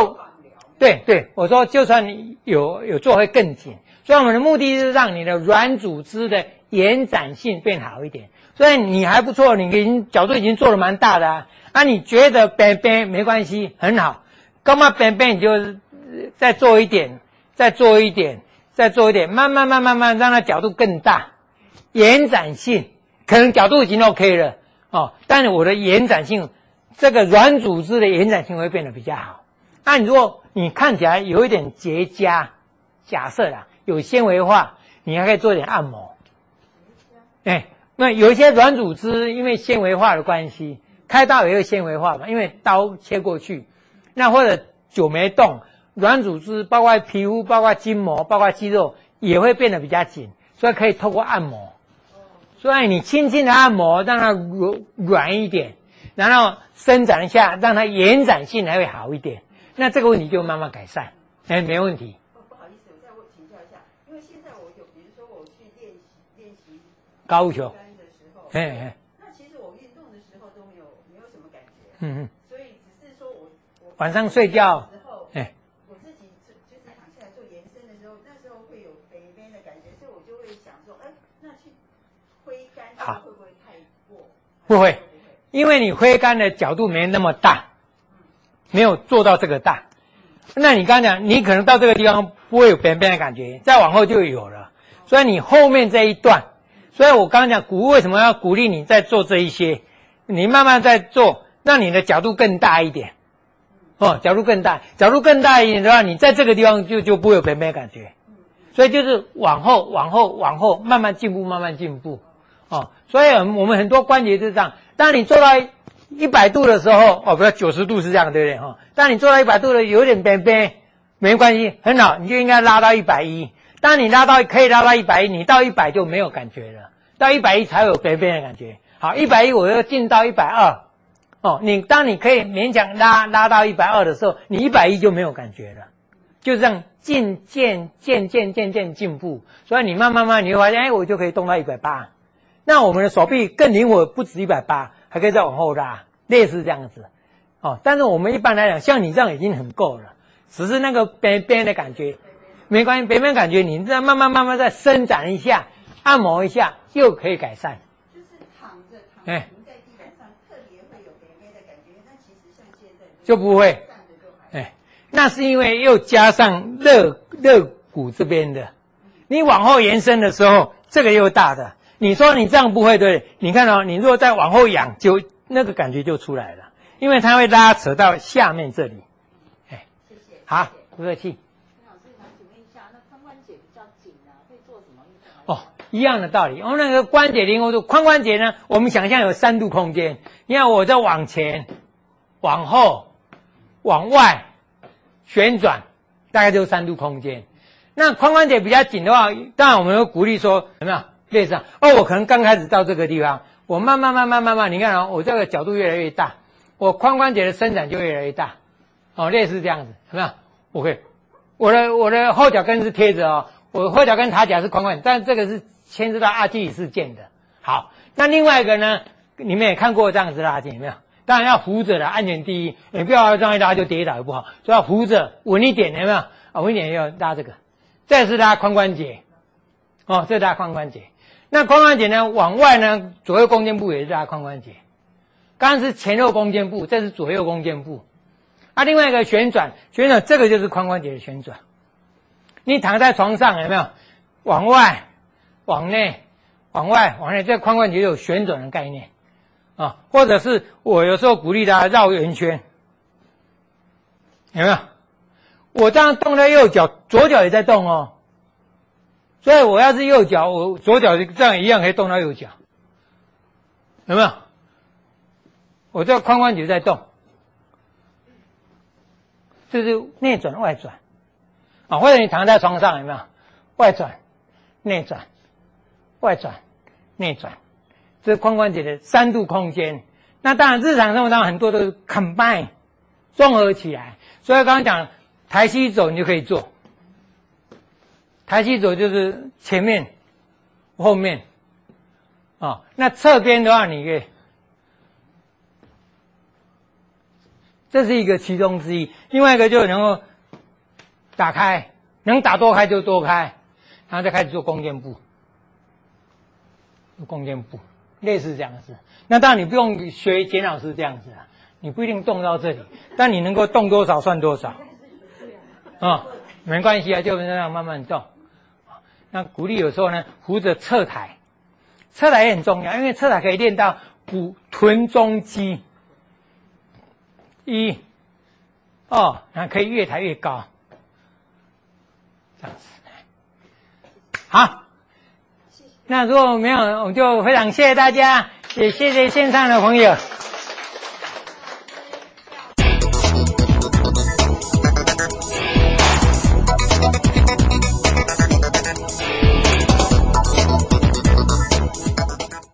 对对，我说就算你有有做会更紧，所以我们的目的是让你的软组织的延展性变好一点。所以你还不错，你已经角度已经做的蛮大的啊。啊，你觉得边边没关系，很好。干嘛边边你就再做一点，再做一点，再做一点，慢慢慢慢慢，让它角度更大，延展性可能角度已经 OK 了哦，但是我的延展性，这个软组织的延展性会变得比较好。那你如果你看起来有一点结痂，假设啦，有纤维化，你还可以做点按摩。哎，那有一些软组织因为纤维化的关系，开刀也会纤维化嘛，因为刀切过去。那或者久没动，软组织包括皮肤、包括筋膜、包括肌肉也会变得比较紧，所以可以透过按摩。所以你轻轻的按摩，让它软软一点，然后伸展一下，让它延展性还会好一点。那这个问题就慢慢改善，哎，没问题。不好意思，我再问请教一下，因为现在我有，比如说我去练习练习高球的时候，哎哎，那其实我运动的时候都没有没有什么感觉，嗯嗯。所以只是说我晚上睡觉，哎，我自己就是躺下来做延伸的时候，那时候会有北边的感觉，所以我就会想说，哎，那去挥杆会不会太过？不会，因为你挥杆的角度没那么大，没有做到这个大。那你刚刚讲，你可能到这个地方不会有边边的感觉，再往后就有了。所以你后面这一段，所以我刚刚讲鼓为什么要鼓励你再做这一些，你慢慢再做，让你的角度更大一点。哦，角度更大，角度更大一点的话，你在这个地方就就不会有边边的感觉，所以就是往后、往后、往后，慢慢进步，慢慢进步。哦，所以我们很多关节是这样。当你做到一百度的时候，哦，不要九十度是这样，对不对？哈、哦，当你做到一百度的有点边边，没关系，很好，你就应该拉到一百一。当你拉到可以拉到一百一，你到一百就没有感觉了，到一百一才有边边的感觉。好，一百一我要进到一百二。哦，你当你可以勉强拉拉到一百二的时候，你一百一就没有感觉了，就这样渐渐渐渐渐渐进步，所以你慢慢慢你会发现，哎，我就可以动到一百八，那我们的手臂更灵活，不止一百八，还可以再往后拉，类似这样子。哦，但是我们一般来讲，像你这样已经很够了，只是那个边边的感觉没关系，边边感觉你这样慢慢慢慢再伸展一下，按摩一下，又可以改善。就是躺着躺着。哎。就不会，哎，那是因为又加上肋肋骨这边的，你往后延伸的时候，这个又大的。你说你这样不会对？你看哦，你如果再往后仰，就那个感觉就出来了，因为它会拉扯到下面这里。哎，谢谢，好，不客气。林老师，想请问一下，那髋关节比较紧啊，会做什么运动？哦，一样的道理。我们那个关节灵活度，髋关节呢，我们想象有三度空间。你看我在往前，往后。往外旋转，大概就是三度空间。那髋关节比较紧的话，当然我们会鼓励说，有没有类似？哦，我可能刚开始到这个地方，我慢慢慢慢慢慢，你看啊、哦，我这个角度越来越大，我髋关节的伸展就越来越大。哦，类似这样子，有没有？OK，我的我的后脚跟是贴着哦，我的后脚跟塔甲是髋关节，但这个是牵涉到阿基里斯腱的。好，那另外一个呢，你们也看过这样子拉筋，有没有？当然要扶着的，安全第一。你不要这样一拉就跌倒，也不好。所以要扶着，稳一点，有没有？啊，稳一点要拉这个。再是拉髋关节，哦，这是拉髋关节。那髋关节呢，往外呢，左右弓箭步也是在髋关节。刚刚是前后弓箭步，这是左右弓箭步。啊，另外一个旋转，旋转这个就是髋关节的旋转。你躺在床上有没有？往外、往内、往外、往内，这髋关节有旋转的概念。啊，或者是我有时候鼓励他绕圆圈，有没有？我这样动在右脚，左脚也在动哦。所以我要是右脚，我左脚这样一样可以动到右脚，有没有？我这髋关节在动，这是内转外转啊。或者你躺在床上，有没有？外转内转，外转内转。这是髋关节的三度空间，那当然日常生活当中很多都是 combine 综合起来，所以刚刚讲抬膝走你就可以做，抬起走就是前面、后面，啊、哦，那侧边的话你可以，这是一个其中之一，另外一个就能够打开，能打多开就多开，然后再开始做弓箭步。弓箭步，类似这样子。那当然你不用学简老师这样子啊，你不一定动到这里，但你能够动多少算多少。啊、哦，没关系啊，就这样慢慢动。那鼓励有时候呢，扶着侧台，侧台也很重要，因为侧台可以练到骨臀中肌。一，哦，那可以越抬越高。这样子，好。那如果没有，我就非常谢谢大家，也谢谢线上的朋友。